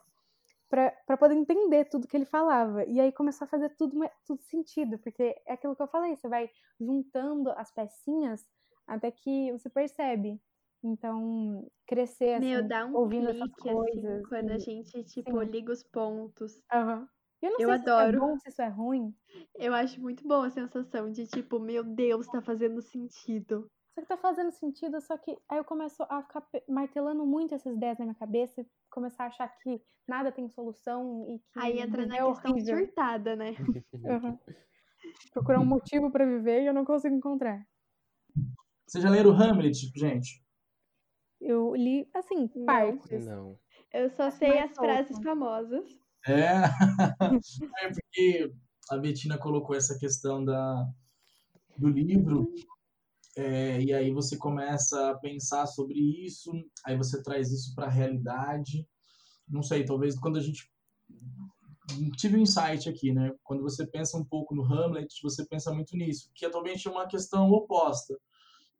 para poder entender tudo que ele falava. E aí começou a fazer tudo, tudo sentido, porque é aquilo que eu falei, você vai juntando as pecinhas até que você percebe. Então, crescer assim, Meu, dá um ouvindo clique, essas coisas. Assim, quando a gente, tipo, Sim. liga os pontos. Uhum. Eu não eu sei adoro. se isso é bom, se isso é ruim. Eu acho muito boa a sensação de tipo, meu Deus, tá fazendo sentido. Só que tá fazendo sentido, só que aí eu começo a ficar martelando muito essas ideias na minha cabeça, começar a achar que nada tem solução e que. Aí entra na é questão horrível. surtada, né? uhum. Procurar um motivo para viver e eu não consigo encontrar. Vocês já leram Hamlet, gente? Eu li, assim, partes. Não. Eu só sei as frases famosas. É. é porque a Betina colocou essa questão da, do livro, é, e aí você começa a pensar sobre isso, aí você traz isso para a realidade. Não sei, talvez quando a gente. Tive um insight aqui, né? Quando você pensa um pouco no Hamlet, você pensa muito nisso, que atualmente é uma questão oposta.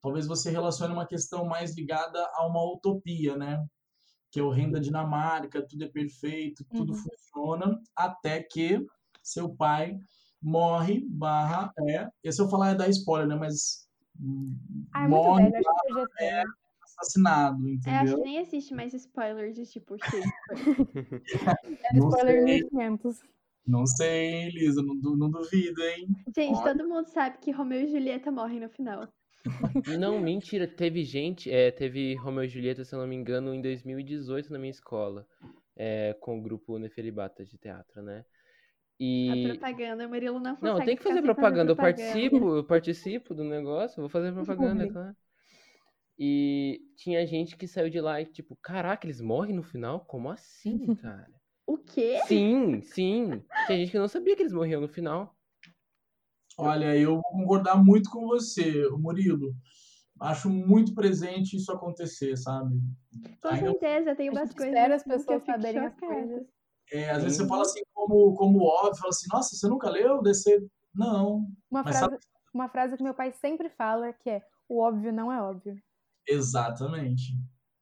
Talvez você relacione uma questão mais ligada a uma utopia, né? que é o rei da Dinamarca, tudo é perfeito, tudo uhum. funciona, até que seu pai morre, barra, é, e se eu falar é dar spoiler, né, mas ah, é morre, velho, barra, é assassinado, entendeu? Eu acho que nem existe mais spoiler de tipo é spoiler 1500. Não sei, Elisa, não, não duvido, hein? Gente, Olha. todo mundo sabe que Romeu e Julieta morrem no final. Não, mentira. Teve gente, é, teve Romeu e Julieta, se eu não me engano, em 2018 na minha escola, é, com o grupo Nefelibata de teatro, né? E... A propaganda, o Murilo não consegue Não, tem que fazer propaganda. propaganda. Eu participo, eu participo do negócio, vou fazer propaganda, claro. E tinha gente que saiu de lá e tipo, caraca, eles morrem no final? Como assim, cara? O quê? Sim, sim. Tinha gente que não sabia que eles morriam no final. Olha, eu vou concordar muito com você, Murilo. acho muito presente isso acontecer, sabe? Com certeza, eu... tem umas coisas. Espera as pessoas saberem as coisas. É, às vezes você fala assim como, como óbvio, fala assim, nossa, você nunca leu? Descer? Não. Uma frase, sabe... uma frase que meu pai sempre fala que é o óbvio não é óbvio. Exatamente.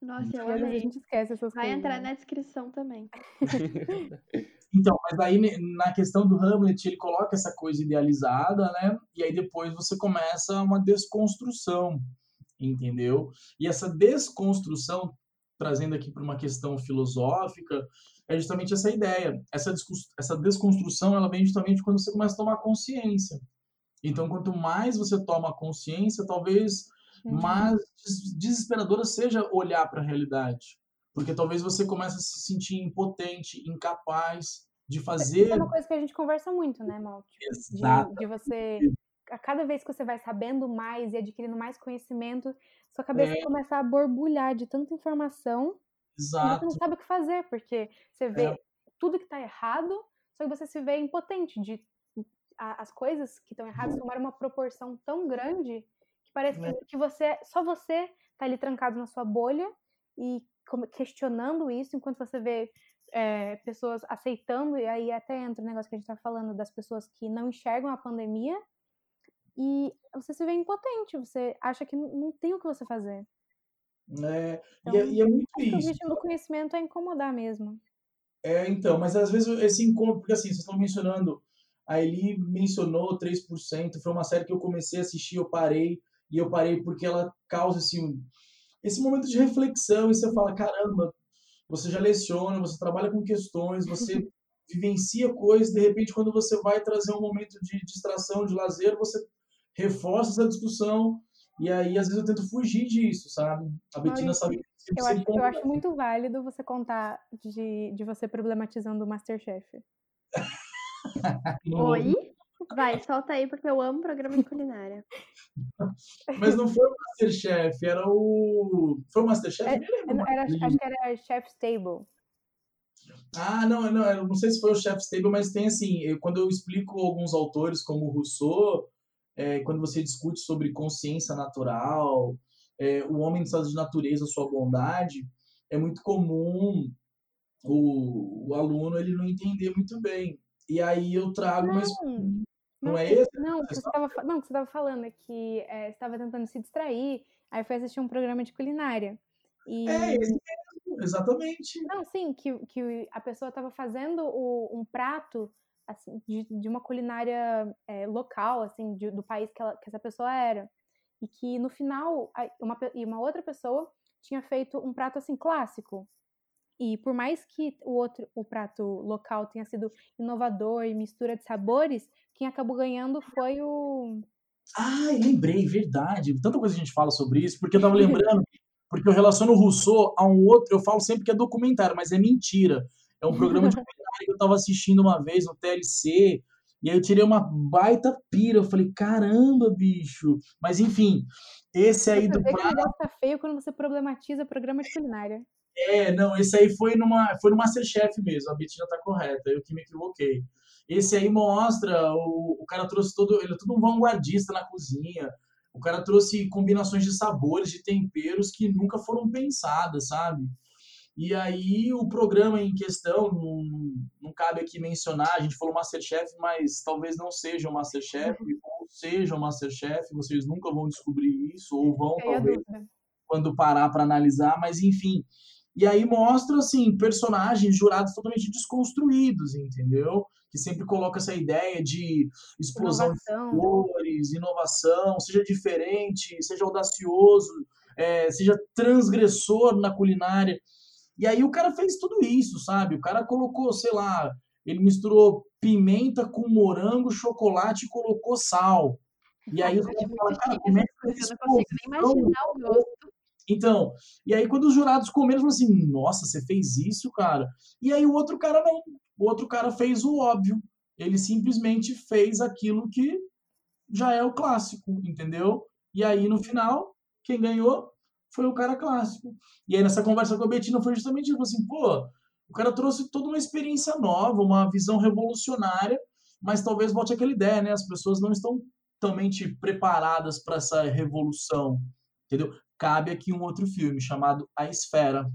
Nossa, eu amei. A gente esquece essas Vai coisas. entrar né? na descrição também. então, mas aí na questão do Hamlet, ele coloca essa coisa idealizada, né? E aí depois você começa uma desconstrução, entendeu? E essa desconstrução, trazendo aqui para uma questão filosófica, é justamente essa ideia. Essa, essa desconstrução, ela vem justamente quando você começa a tomar consciência. Então, quanto mais você toma consciência, talvez uhum. mais desesperadora seja olhar para a realidade. Porque talvez você comece a se sentir impotente, incapaz de fazer. Isso é uma coisa que a gente conversa muito, né, Malte? Exato. De, de, você. A cada vez que você vai sabendo mais e adquirindo mais conhecimento, sua cabeça é. começa a borbulhar de tanta informação. Exato. Você não sabe o que fazer, porque você vê é. tudo que está errado, só que você se vê impotente de a, as coisas que estão erradas tomaram uma proporção tão grande que parece que, é. que você, só você está ali trancado na sua bolha e questionando isso, enquanto você vê é, pessoas aceitando, e aí até entra o negócio que a gente está falando das pessoas que não enxergam a pandemia, e você se vê impotente, você acha que não tem o que você fazer. É, então, e, é, e é muito isso. O objetivo do conhecimento é incomodar mesmo. É, então, mas às vezes esse encontro, porque assim, vocês estão mencionando a Eli mencionou 3%, foi uma série que eu comecei a assistir, eu parei, e eu parei porque ela causa assim, esse momento de reflexão, e você fala, caramba, você já leciona, você trabalha com questões, você vivencia coisas, de repente quando você vai trazer um momento de distração, de lazer, você reforça essa discussão, e aí às vezes eu tento fugir disso, sabe? A Betina sabe que eu acho, eu acho muito válido você contar de, de você problematizando o Masterchef. Oi? Vai, solta aí, porque eu amo programa de culinária. Mas não foi o Masterchef, era o. Foi o Masterchef? É, era, acho que era Chef's Table. Ah, não, não, eu não sei se foi o Chef's Table, mas tem assim, eu, quando eu explico alguns autores como Rousseau, é, quando você discute sobre consciência natural, é, o homem em estado de natureza, sua bondade, é muito comum o, o aluno ele não entender muito bem. E aí eu trago não, Não, não é esse? Não, o que você estava não, você estava falando é que é, estava tentando se distrair, aí foi assistir um programa de culinária. E... É, esse mesmo, exatamente. Não, sim, que, que a pessoa estava fazendo o, um prato assim, de, de uma culinária é, local, assim, de, do país que, ela, que essa pessoa era. E que no final, uma, e uma outra pessoa tinha feito um prato assim clássico, e por mais que o outro, o prato local tenha sido inovador e mistura de sabores, quem acabou ganhando foi o. Ah, lembrei, verdade. Tanta coisa a gente fala sobre isso, porque eu tava lembrando, porque eu relaciono o Rousseau a um outro, eu falo sempre que é documentário, mas é mentira. É um programa de que eu tava assistindo uma vez no TLC, e aí eu tirei uma baita pira. Eu falei, caramba, bicho. Mas enfim, esse aí do. Prato... que tá feio quando você problematiza programa de culinária. É, não, esse aí foi numa foi no Masterchef mesmo, a Betina tá correta, eu que me equivoquei. Esse aí mostra, o, o cara trouxe todo, ele é todo um vanguardista na cozinha. O cara trouxe combinações de sabores, de temperos que nunca foram pensadas, sabe? E aí o programa em questão, não, não cabe aqui mencionar, a gente falou Masterchef, mas talvez não seja o Masterchef, uhum. ou seja o Masterchef, vocês nunca vão descobrir isso, ou vão, talvez, quando parar para analisar, mas enfim, e aí mostra, assim, personagens, jurados totalmente desconstruídos, entendeu? Que sempre coloca essa ideia de explosão inovação. de cores, inovação, seja diferente, seja audacioso, é, seja transgressor na culinária. E aí o cara fez tudo isso, sabe? O cara colocou, sei lá, ele misturou pimenta com morango, chocolate e colocou sal. E aí os caras falam, cara, como é que eu não consigo nem imaginar o gosto. Então, e aí quando os jurados comeram, falaram assim, nossa, você fez isso, cara? E aí o outro cara não. O outro cara fez o óbvio. Ele simplesmente fez aquilo que já é o clássico, entendeu? E aí no final, quem ganhou foi o cara clássico. E aí nessa conversa com a Betina foi justamente isso, assim, pô, o cara trouxe toda uma experiência nova, uma visão revolucionária, mas talvez volte aquela ideia, né? As pessoas não estão totalmente preparadas para essa revolução entendeu? Cabe aqui um outro filme chamado A Esfera,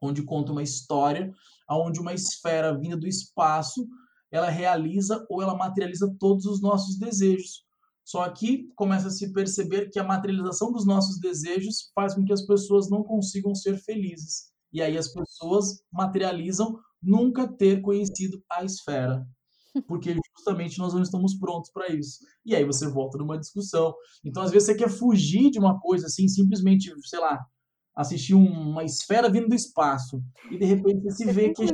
onde conta uma história onde uma esfera vinda do espaço ela realiza ou ela materializa todos os nossos desejos. Só que começa a se perceber que a materialização dos nossos desejos faz com que as pessoas não consigam ser felizes. E aí as pessoas materializam nunca ter conhecido a esfera. Porque justamente nós não estamos prontos para isso. E aí você volta numa discussão. Então, às vezes, você quer fugir de uma coisa assim, simplesmente, sei lá, assistir uma esfera vindo do espaço. E de repente você se vê que.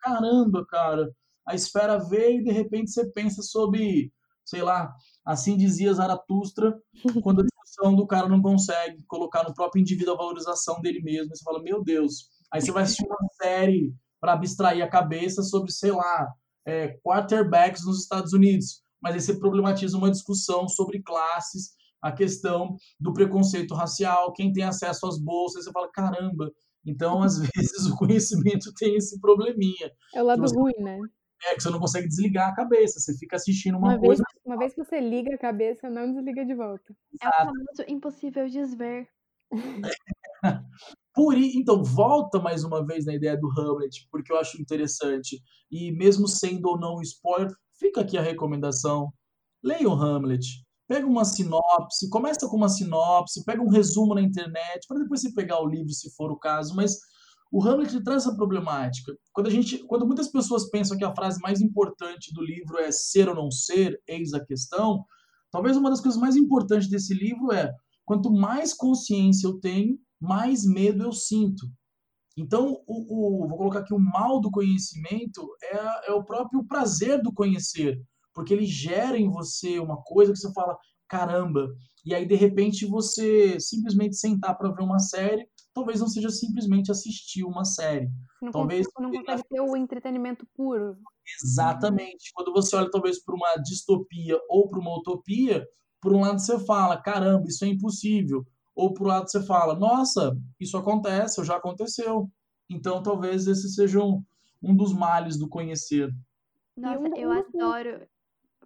Caramba, cara, a esfera veio e de repente você pensa sobre, sei lá, assim dizia Zaratustra, quando a discussão do cara não consegue colocar no próprio indivíduo a valorização dele mesmo. Você fala, meu Deus. Aí você vai assistir uma série para abstrair a cabeça sobre, sei lá, é, quarterbacks nos Estados Unidos. Mas aí você problematiza uma discussão sobre classes, a questão do preconceito racial, quem tem acesso às bolsas, você fala, caramba. Então, às vezes, o conhecimento tem esse probleminha. É o lado você... ruim, né? É, que você não consegue desligar a cabeça, você fica assistindo uma, uma coisa. Vez, uma vez que você liga a cabeça, não desliga de volta. É o famoso impossível desver. Por então volta mais uma vez na ideia do Hamlet, porque eu acho interessante. E mesmo sendo ou não spoiler, fica aqui a recomendação. Leia o Hamlet. Pega uma sinopse, começa com uma sinopse, pega um resumo na internet, para depois você pegar o livro, se for o caso, mas o Hamlet traz essa problemática. Quando a gente, quando muitas pessoas pensam que a frase mais importante do livro é ser ou não ser, eis a questão, talvez uma das coisas mais importantes desse livro é quanto mais consciência eu tenho, mais medo eu sinto. Então, o, o vou colocar aqui o mal do conhecimento é, é o próprio prazer do conhecer, porque ele gera em você uma coisa que você fala, caramba, e aí de repente você simplesmente sentar para ver uma série talvez não seja simplesmente assistir uma série. Não talvez não consegue ter o entretenimento puro. Exatamente. Quando você olha talvez para uma distopia ou para uma utopia, por um lado você fala, caramba, isso é impossível. Ou por um lado você fala, nossa, isso acontece, já aconteceu. Então talvez esse seja um, um dos males do conhecer. Nossa, um, eu adoro.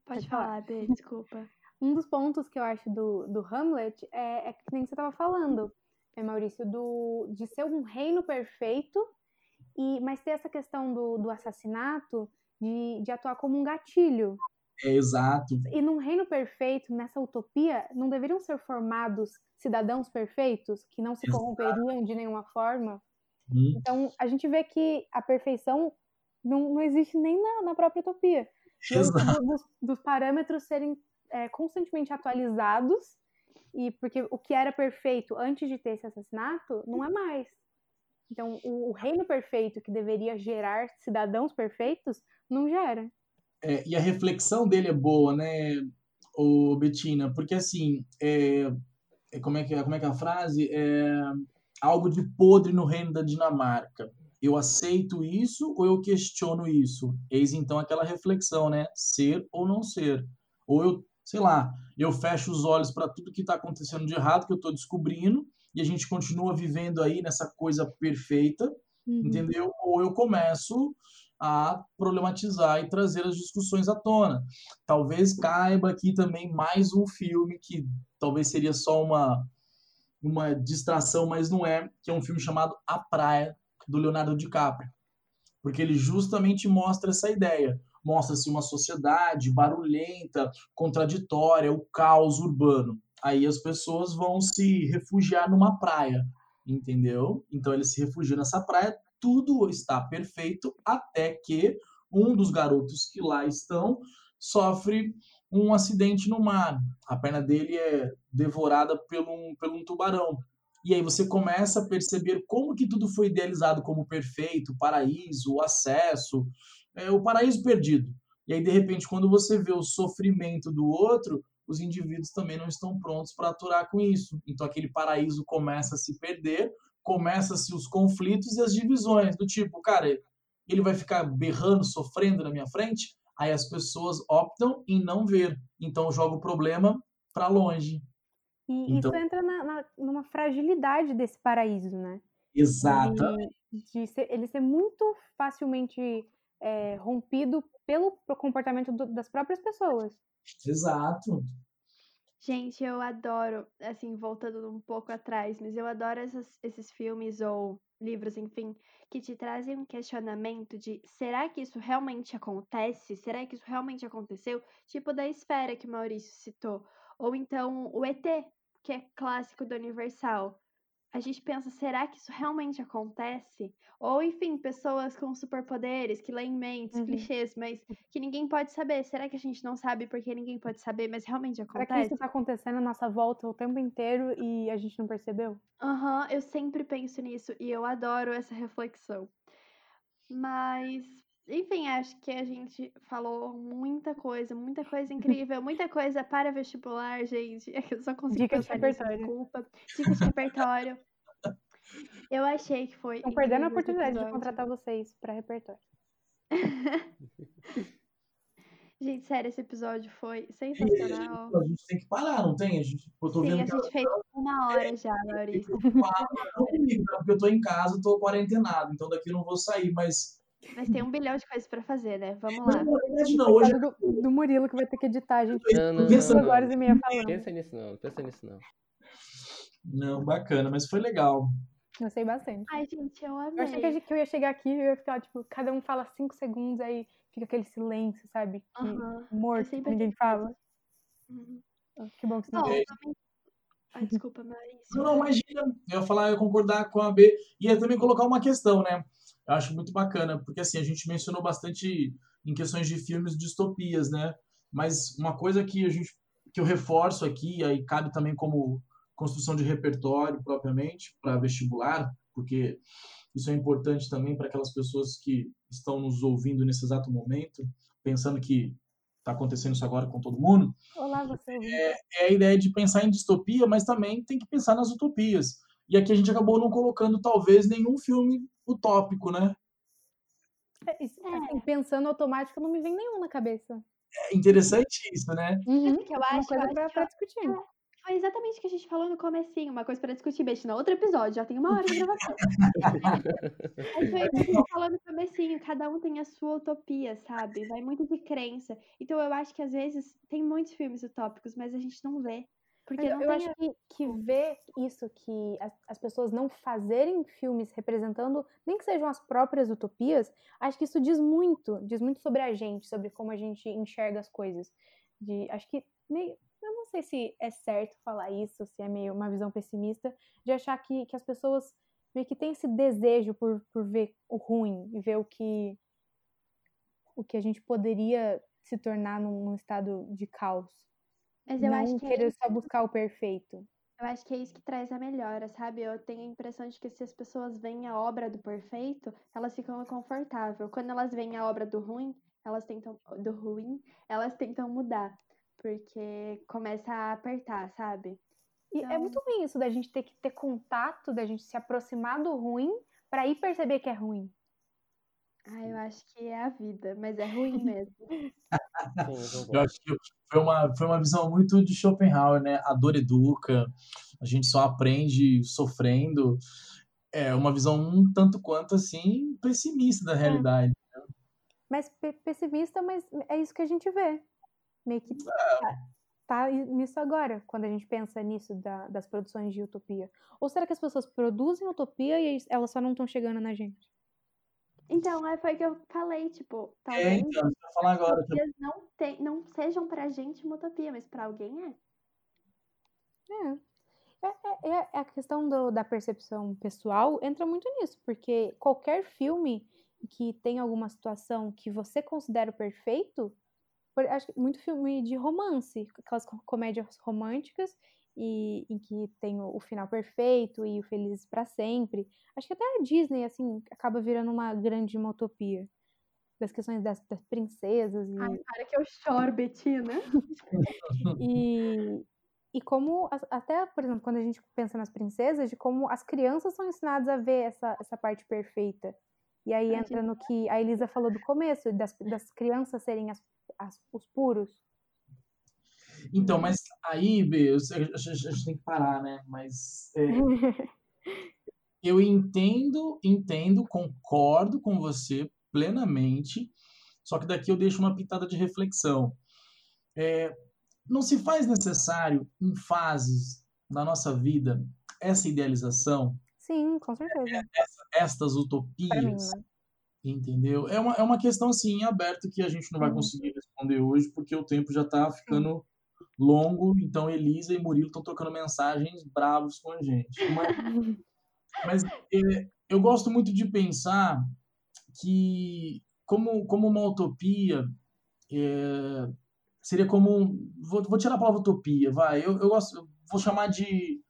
Pode falar, Bê, desculpa. Um dos pontos que eu acho do, do Hamlet é, é que nem você estava falando é, Maurício, do, de ser um reino perfeito, e mas ter essa questão do, do assassinato de, de atuar como um gatilho. É, exato. E num reino perfeito, nessa utopia, não deveriam ser formados cidadãos perfeitos que não se exato. corromperiam de nenhuma forma? Hum. Então, a gente vê que a perfeição não, não existe nem na, na própria utopia. Exato. Dos, dos parâmetros serem é, constantemente atualizados e porque o que era perfeito antes de ter esse assassinato não é mais. Então, o, o reino perfeito que deveria gerar cidadãos perfeitos não gera. É, e a reflexão dele é boa, né, o Betina? Porque assim, é, é, como, é que, como é que é a frase? É algo de podre no reino da Dinamarca. Eu aceito isso ou eu questiono isso? Eis então aquela reflexão, né? Ser ou não ser. Ou eu sei lá, eu fecho os olhos para tudo que está acontecendo de errado, que eu estou descobrindo, e a gente continua vivendo aí nessa coisa perfeita, uhum. entendeu? Ou eu começo a problematizar e trazer as discussões à tona. Talvez caiba aqui também mais um filme que talvez seria só uma uma distração, mas não é, que é um filme chamado A Praia do Leonardo DiCaprio. Porque ele justamente mostra essa ideia mostra-se uma sociedade barulhenta, contraditória, o caos urbano. Aí as pessoas vão se refugiar numa praia, entendeu? Então eles se refugiam nessa praia, tudo está perfeito até que um dos garotos que lá estão sofre um acidente no mar. A perna dele é devorada por um, um tubarão. E aí você começa a perceber como que tudo foi idealizado como perfeito, paraíso, acesso, é o paraíso perdido. E aí, de repente, quando você vê o sofrimento do outro, os indivíduos também não estão prontos para aturar com isso. Então, aquele paraíso começa a se perder, começa-se os conflitos e as divisões, do tipo, cara, ele vai ficar berrando, sofrendo na minha frente, aí as pessoas optam em não ver. Então, joga o problema para longe. E então... isso entra na, na, numa fragilidade desse paraíso, né? Exato. De, de ser, ele ser muito facilmente é, rompido pelo comportamento do, das próprias pessoas. Exato. Gente, eu adoro, assim, voltando um pouco atrás, mas eu adoro essas, esses filmes ou livros, enfim, que te trazem um questionamento de será que isso realmente acontece? Será que isso realmente aconteceu? Tipo da esfera que o Maurício citou. Ou então o ET, que é clássico do Universal a gente pensa, será que isso realmente acontece? Ou, enfim, pessoas com superpoderes que leem mentes, uhum. clichês, mas que ninguém pode saber. Será que a gente não sabe porque ninguém pode saber, mas realmente acontece? Será que isso está acontecendo na nossa volta o tempo inteiro e a gente não percebeu? Aham, uhum, eu sempre penso nisso e eu adoro essa reflexão. Mas enfim, acho que a gente falou muita coisa, muita coisa incrível, muita coisa para vestibular, gente. Eu só consigo Dicas de repertório. desculpa. Dicas de repertório. Eu achei que foi. Estou perdendo a oportunidade de contratar vocês para repertório. gente, sério, esse episódio foi sensacional. A gente tem que parar, não tem? A gente, eu tô Sim, vendo a gente fez uma hora já, Maurício. Não comigo, tá? porque eu tô em casa, tô quarentenado, então daqui eu não vou sair, mas mas tem um bilhão de coisas pra fazer, né? Vamos lá. Não, verdade não. Hoje... Do, do Murilo que vai ter que editar, a gente. Não, não, duas não, horas e meia falando. Pensa nisso não, pensa nisso não. Não, bacana, mas foi legal. Gostei bastante. Ai, gente, eu amei. Eu achei que eu ia chegar aqui e eu ia ficar, tipo, cada um fala cinco segundos, aí fica aquele silêncio, sabe? Que uhum. morto, que ninguém fala. Uhum. Que bom que você não, não também... Ai, desculpa, Maurício. Não, não, imagina. Eu ia falar, eu ia concordar com a B. E ia também colocar uma questão, né? Eu acho muito bacana, porque assim, a gente mencionou bastante em questões de filmes distopias, né? Mas uma coisa que a gente que eu reforço aqui, aí cabe também como construção de repertório propriamente para vestibular, porque isso é importante também para aquelas pessoas que estão nos ouvindo nesse exato momento, pensando que está acontecendo isso agora com todo mundo. Olá, você. É, é, a ideia de pensar em distopia, mas também tem que pensar nas utopias. E aqui a gente acabou não colocando, talvez, nenhum filme utópico, né? É, assim, pensando automático, não me vem nenhum na cabeça. É interessante isso, né? Uhum. Que eu acho, uma coisa para pra discutir. É, foi exatamente o que a gente falou no comecinho, uma coisa para discutir, beijo, no outro episódio, já tem uma hora de gravação. Aí foi o que a gente falou no comecinho, cada um tem a sua utopia, sabe? Vai muito de crença. Então eu acho que às vezes tem muitos filmes utópicos, mas a gente não vê. Porque eu, eu acho que, que ver isso, que as, as, pessoas não fazerem filmes representando, nem que sejam as próprias utopias, acho que isso diz muito, diz muito sobre a gente, sobre como a gente enxerga as coisas. De, acho que meio, eu não sei se é certo falar isso, se é meio uma visão pessimista, de achar que, que as pessoas meio que têm esse desejo por, por ver o ruim e ver o que o que a gente poderia se tornar num, num estado de caos. Mas eu não acho que é querer é só buscar o perfeito. Eu acho que é isso que traz a melhora, sabe? Eu tenho a impressão de que se as pessoas veem a obra do perfeito, elas ficam confortável. Quando elas veem a obra do ruim, elas tentam do ruim, elas tentam mudar, porque começa a apertar, sabe? E é então... é muito ruim isso da gente ter que ter contato, da gente se aproximar do ruim para ir perceber que é ruim. Ah, eu acho que é a vida, mas é ruim mesmo. eu acho que foi uma, foi uma visão muito de Schopenhauer, né? A dor educa, a gente só aprende sofrendo. É uma visão um tanto quanto assim pessimista da é. realidade. É. Né? Mas pessimista, mas é isso que a gente vê. Meio que é. tá, tá nisso agora, quando a gente pensa nisso da, das produções de utopia. Ou será que as pessoas produzem utopia e elas só não estão chegando na gente? Então, é, foi que eu falei, tipo, talvez é, então, falar agora, não, te, não sejam pra gente uma utopia, mas pra alguém é. É. É, é, é, é a questão do, da percepção pessoal entra muito nisso, porque qualquer filme que tem alguma situação que você considera perfeito, por, acho que muito filme de romance, aquelas comédias românticas, e em que tem o, o final perfeito e o feliz para sempre. Acho que até a Disney assim acaba virando uma grande uma utopia das questões das, das princesas e Ai, para que eu choro, Betina. e e como até por exemplo quando a gente pensa nas princesas de como as crianças são ensinadas a ver essa, essa parte perfeita e aí entra no que a Elisa falou do começo das, das crianças serem as, as, os puros então, uhum. mas aí, B, a gente tem que parar, né? Mas é, eu entendo, entendo, concordo com você plenamente, só que daqui eu deixo uma pitada de reflexão. É, não se faz necessário em fases da nossa vida essa idealização? Sim, com certeza. Essa, estas utopias. Mim, né? Entendeu? É uma, é uma questão assim aberta que a gente não vai uhum. conseguir responder hoje, porque o tempo já está ficando longo. Então, Elisa e Murilo estão trocando mensagens bravos com a gente. Mas, mas é, eu gosto muito de pensar que, como, como uma utopia, é, seria como. Vou, vou tirar a palavra utopia, vai. Eu, eu gosto, vou chamar de.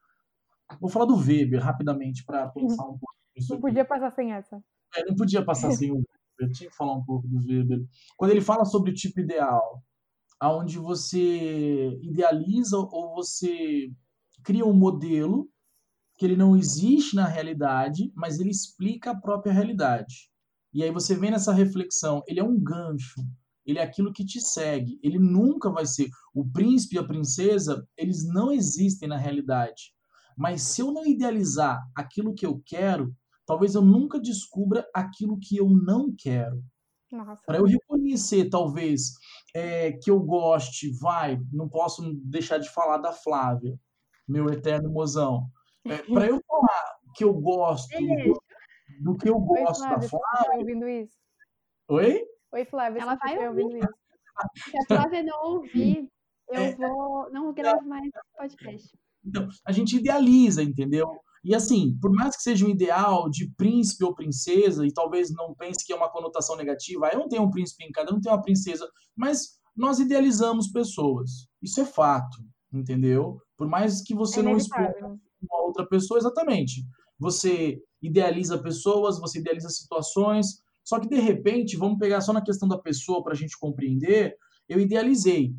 Vou falar do Weber rapidamente para pensar um pouco. Não podia passar sem essa. É, não podia passar sem o Weber, tinha que falar um pouco do Weber. Quando ele fala sobre o tipo ideal, aonde você idealiza ou você cria um modelo que ele não existe na realidade, mas ele explica a própria realidade. E aí você vem nessa reflexão, ele é um gancho, ele é aquilo que te segue. Ele nunca vai ser o príncipe e a princesa, eles não existem na realidade. Mas se eu não idealizar aquilo que eu quero, talvez eu nunca descubra aquilo que eu não quero. Para eu reconhecer, talvez, é, que eu goste, vai, não posso deixar de falar da Flávia, meu eterno mozão. É, Para eu falar que eu gosto do, do, que eu gosto Oi, Flávia, da Flávia. Tá ouvindo isso? Oi? Oi, Flávia, ela vai ouvindo isso. Se a Flávia não ouvir, eu é, vou. Não gravo mais podcast. Então, a gente idealiza, entendeu? E assim, por mais que seja um ideal de príncipe ou princesa, e talvez não pense que é uma conotação negativa, eu não tenho um príncipe em cada um tem uma princesa, mas nós idealizamos pessoas. Isso é fato, entendeu? Por mais que você é não explore uma outra pessoa, exatamente. Você idealiza pessoas, você idealiza situações, só que de repente, vamos pegar só na questão da pessoa para a gente compreender, eu idealizei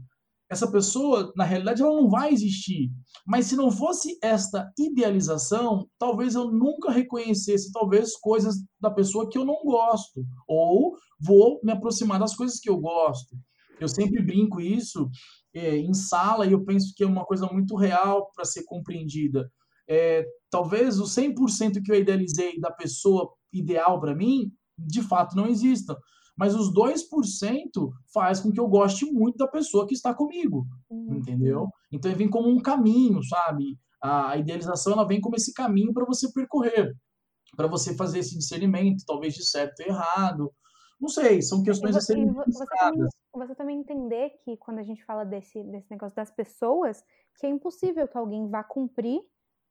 essa pessoa, na realidade, ela não vai existir. Mas se não fosse esta idealização, talvez eu nunca reconhecesse, talvez, coisas da pessoa que eu não gosto. Ou vou me aproximar das coisas que eu gosto. Eu sempre brinco isso é, em sala e eu penso que é uma coisa muito real para ser compreendida. É, talvez o 100% que eu idealizei da pessoa ideal para mim, de fato, não exista mas os 2% faz com que eu goste muito da pessoa que está comigo, uhum. entendeu? Então vem como um caminho, sabe? A idealização ela vem como esse caminho para você percorrer, para você fazer esse discernimento, talvez de certo e errado. Não sei, são questões você, a serem você também, você também entender que quando a gente fala desse, desse negócio das pessoas, que é impossível que alguém vá cumprir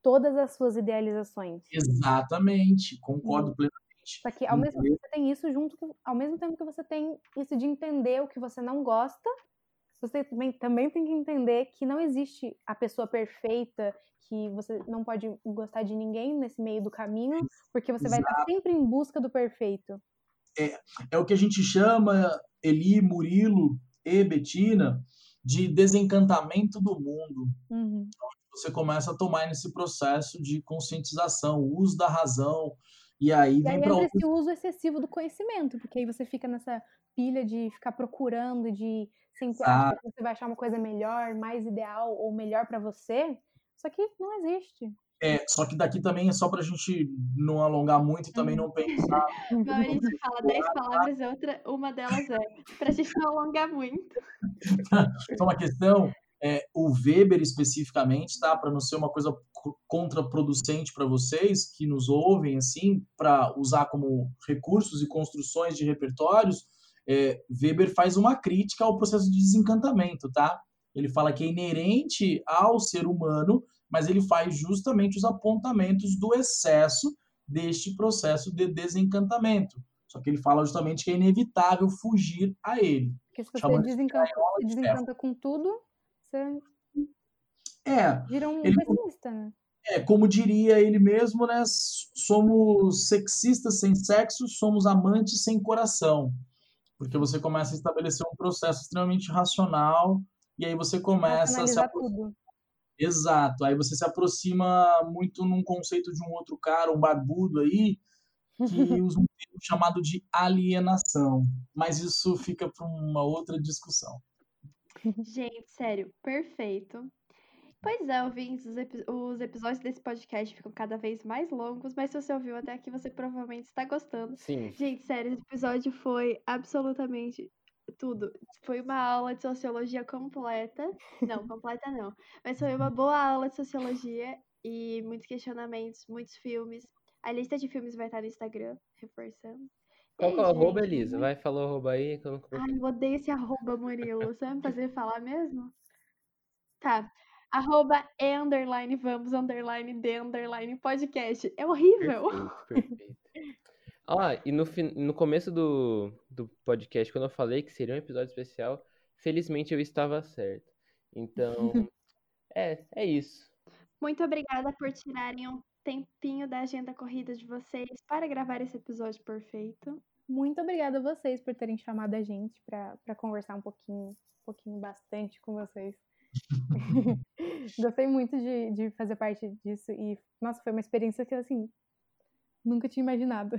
todas as suas idealizações. Exatamente, concordo uhum. plenamente só que ao mesmo tempo você tem isso junto com, ao mesmo tempo que você tem isso de entender o que você não gosta, você também, também tem que entender que não existe a pessoa perfeita, que você não pode gostar de ninguém nesse meio do caminho, porque você Exato. vai estar sempre em busca do perfeito. É, é o que a gente chama, Eli, Murilo e Betina, de desencantamento do mundo. Uhum. Então, você começa a tomar nesse processo de conscientização, uso da razão, e aí vem para esse uso excessivo do conhecimento, porque aí você fica nessa pilha de ficar procurando, de sempre achar que você vai achar uma coisa melhor, mais ideal ou melhor para você, só que não existe. É, só que daqui também é só pra gente não alongar muito e também não pensar. Maurício fala dez palavras, outra, uma delas é pra gente não alongar muito. então, uma questão é, o Weber especificamente, tá? Para não ser uma coisa contraproducente para vocês que nos ouvem, assim, para usar como recursos e construções de repertórios, é, Weber faz uma crítica ao processo de desencantamento, tá? Ele fala que é inerente ao ser humano, mas ele faz justamente os apontamentos do excesso deste processo de desencantamento. Só que ele fala justamente que é inevitável fugir a ele. Porque se você desencanta, se desencanta com tudo, você é, vira um ele, pessimista, né? É, como diria ele mesmo, né? Somos sexistas sem sexo, somos amantes sem coração. Porque você começa a estabelecer um processo extremamente racional e aí você começa a se aproximar. Exato. Aí você se aproxima muito num conceito de um outro cara, um barbudo aí, que usa um termo chamado de alienação. Mas isso fica para uma outra discussão. Gente, sério, perfeito. Pois é, ouvintes, os, epi os, episódios desse podcast ficam cada vez mais longos, mas se você ouviu até aqui, você provavelmente está gostando. Sim. Gente, sério, esse episódio foi absolutamente tudo. Foi uma aula de sociologia completa. Não, completa não. Mas foi uma boa aula de sociologia e muitos questionamentos, muitos filmes. A lista de filmes vai estar no Instagram, reforçando. Qual que é o arroba, Elisa? Vai, falar o arroba aí. Que eu não... Ai, eu odeio esse arroba, Murilo. Você vai me fazer falar mesmo? Tá. Arroba e underline vamos underline de underline podcast. É horrível. Perfeito, perfeito. Ah, e no, no começo do, do podcast, quando eu falei que seria um episódio especial, felizmente eu estava certo. Então, é, é isso. Muito obrigada por tirarem um tempinho da agenda corrida de vocês para gravar esse episódio perfeito. Muito obrigada a vocês por terem chamado a gente para conversar um pouquinho, um pouquinho bastante com vocês. Gostei muito de, de fazer parte disso e, nossa, foi uma experiência que, assim, nunca tinha imaginado.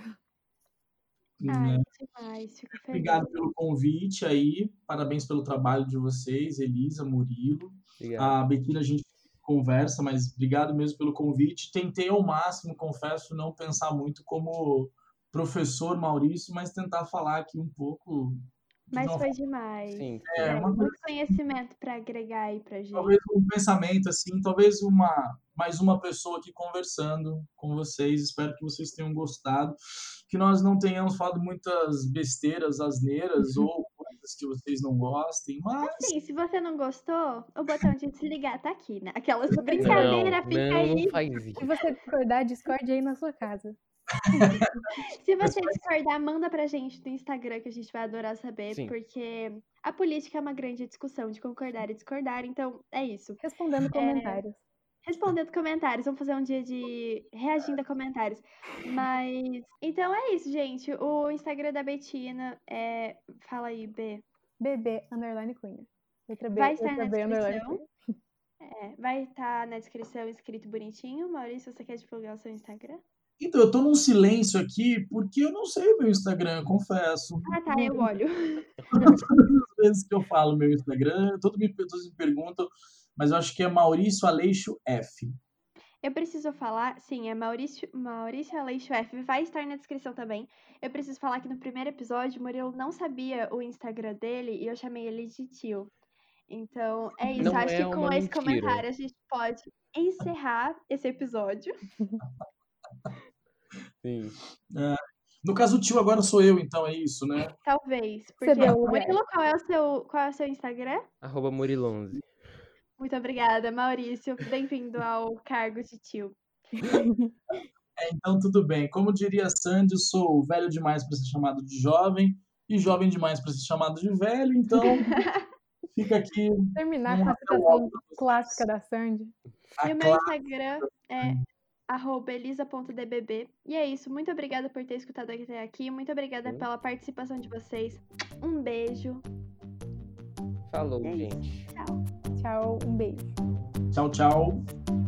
Ai, né? demais, fico feliz. Obrigado pelo convite aí, parabéns pelo trabalho de vocês, Elisa, Murilo. Obrigado. A Betina, a gente conversa, mas obrigado mesmo pelo convite. Tentei ao máximo, confesso, não pensar muito como professor Maurício, mas tentar falar aqui um pouco mas foi demais. Sim. É, é muito conhecimento para agregar aí pra gente. Talvez um pensamento assim, talvez uma mais uma pessoa aqui conversando com vocês. Espero que vocês tenham gostado, que nós não tenhamos falado muitas besteiras, asneiras uhum. ou coisas que vocês não gostem, mas assim, se você não gostou, o botão de desligar tá aqui, né? Aquelas brincadeira fica não, aí. Não faz isso. Se você discordar, discorde aí na sua casa. Se você discordar, manda pra gente no Instagram que a gente vai adorar saber, Sim. porque a política é uma grande discussão de concordar e discordar, então é isso. Respondendo é, comentários. Respondendo comentários, vamos fazer um dia de reagindo a comentários. Mas então é isso, gente. O Instagram da Betina é. Fala aí, B. BB underline Cunha. Letra B, vai estar na B, descrição. É, vai estar na descrição escrito bonitinho. Maurício, você quer divulgar o seu Instagram? Então, eu tô num silêncio aqui porque eu não sei o meu Instagram, confesso. Ah, tá, eu olho. Todas as vezes que eu falo meu Instagram, todos me, todos me perguntam, mas eu acho que é Maurício Aleixo F. Eu preciso falar, sim, é Maurício, Maurício Aleixo F. Vai estar na descrição também. Eu preciso falar que no primeiro episódio, o Murilo não sabia o Instagram dele e eu chamei ele de tio. Então, é isso. Não acho é que com esse comentário a gente pode encerrar esse episódio. Sim. É, no caso, o tio agora sou eu, então é isso, né? Talvez. Porque, Murilo, qual é o seu, qual é o seu Instagram? Arroba Murilonze. Muito obrigada, Maurício. Bem-vindo ao cargo de tio. É, então, tudo bem. Como diria Sandy, eu sou velho demais para ser chamado de jovem e jovem demais para ser chamado de velho, então fica aqui. Terminar com a citação clássica da Sandy. A e o meu Instagram é arroba elisa.dbb. E é isso. Muito obrigada por ter escutado até aqui. Muito obrigada pela participação de vocês. Um beijo. Falou, é gente. Tchau. Tchau, um beijo. Tchau, tchau.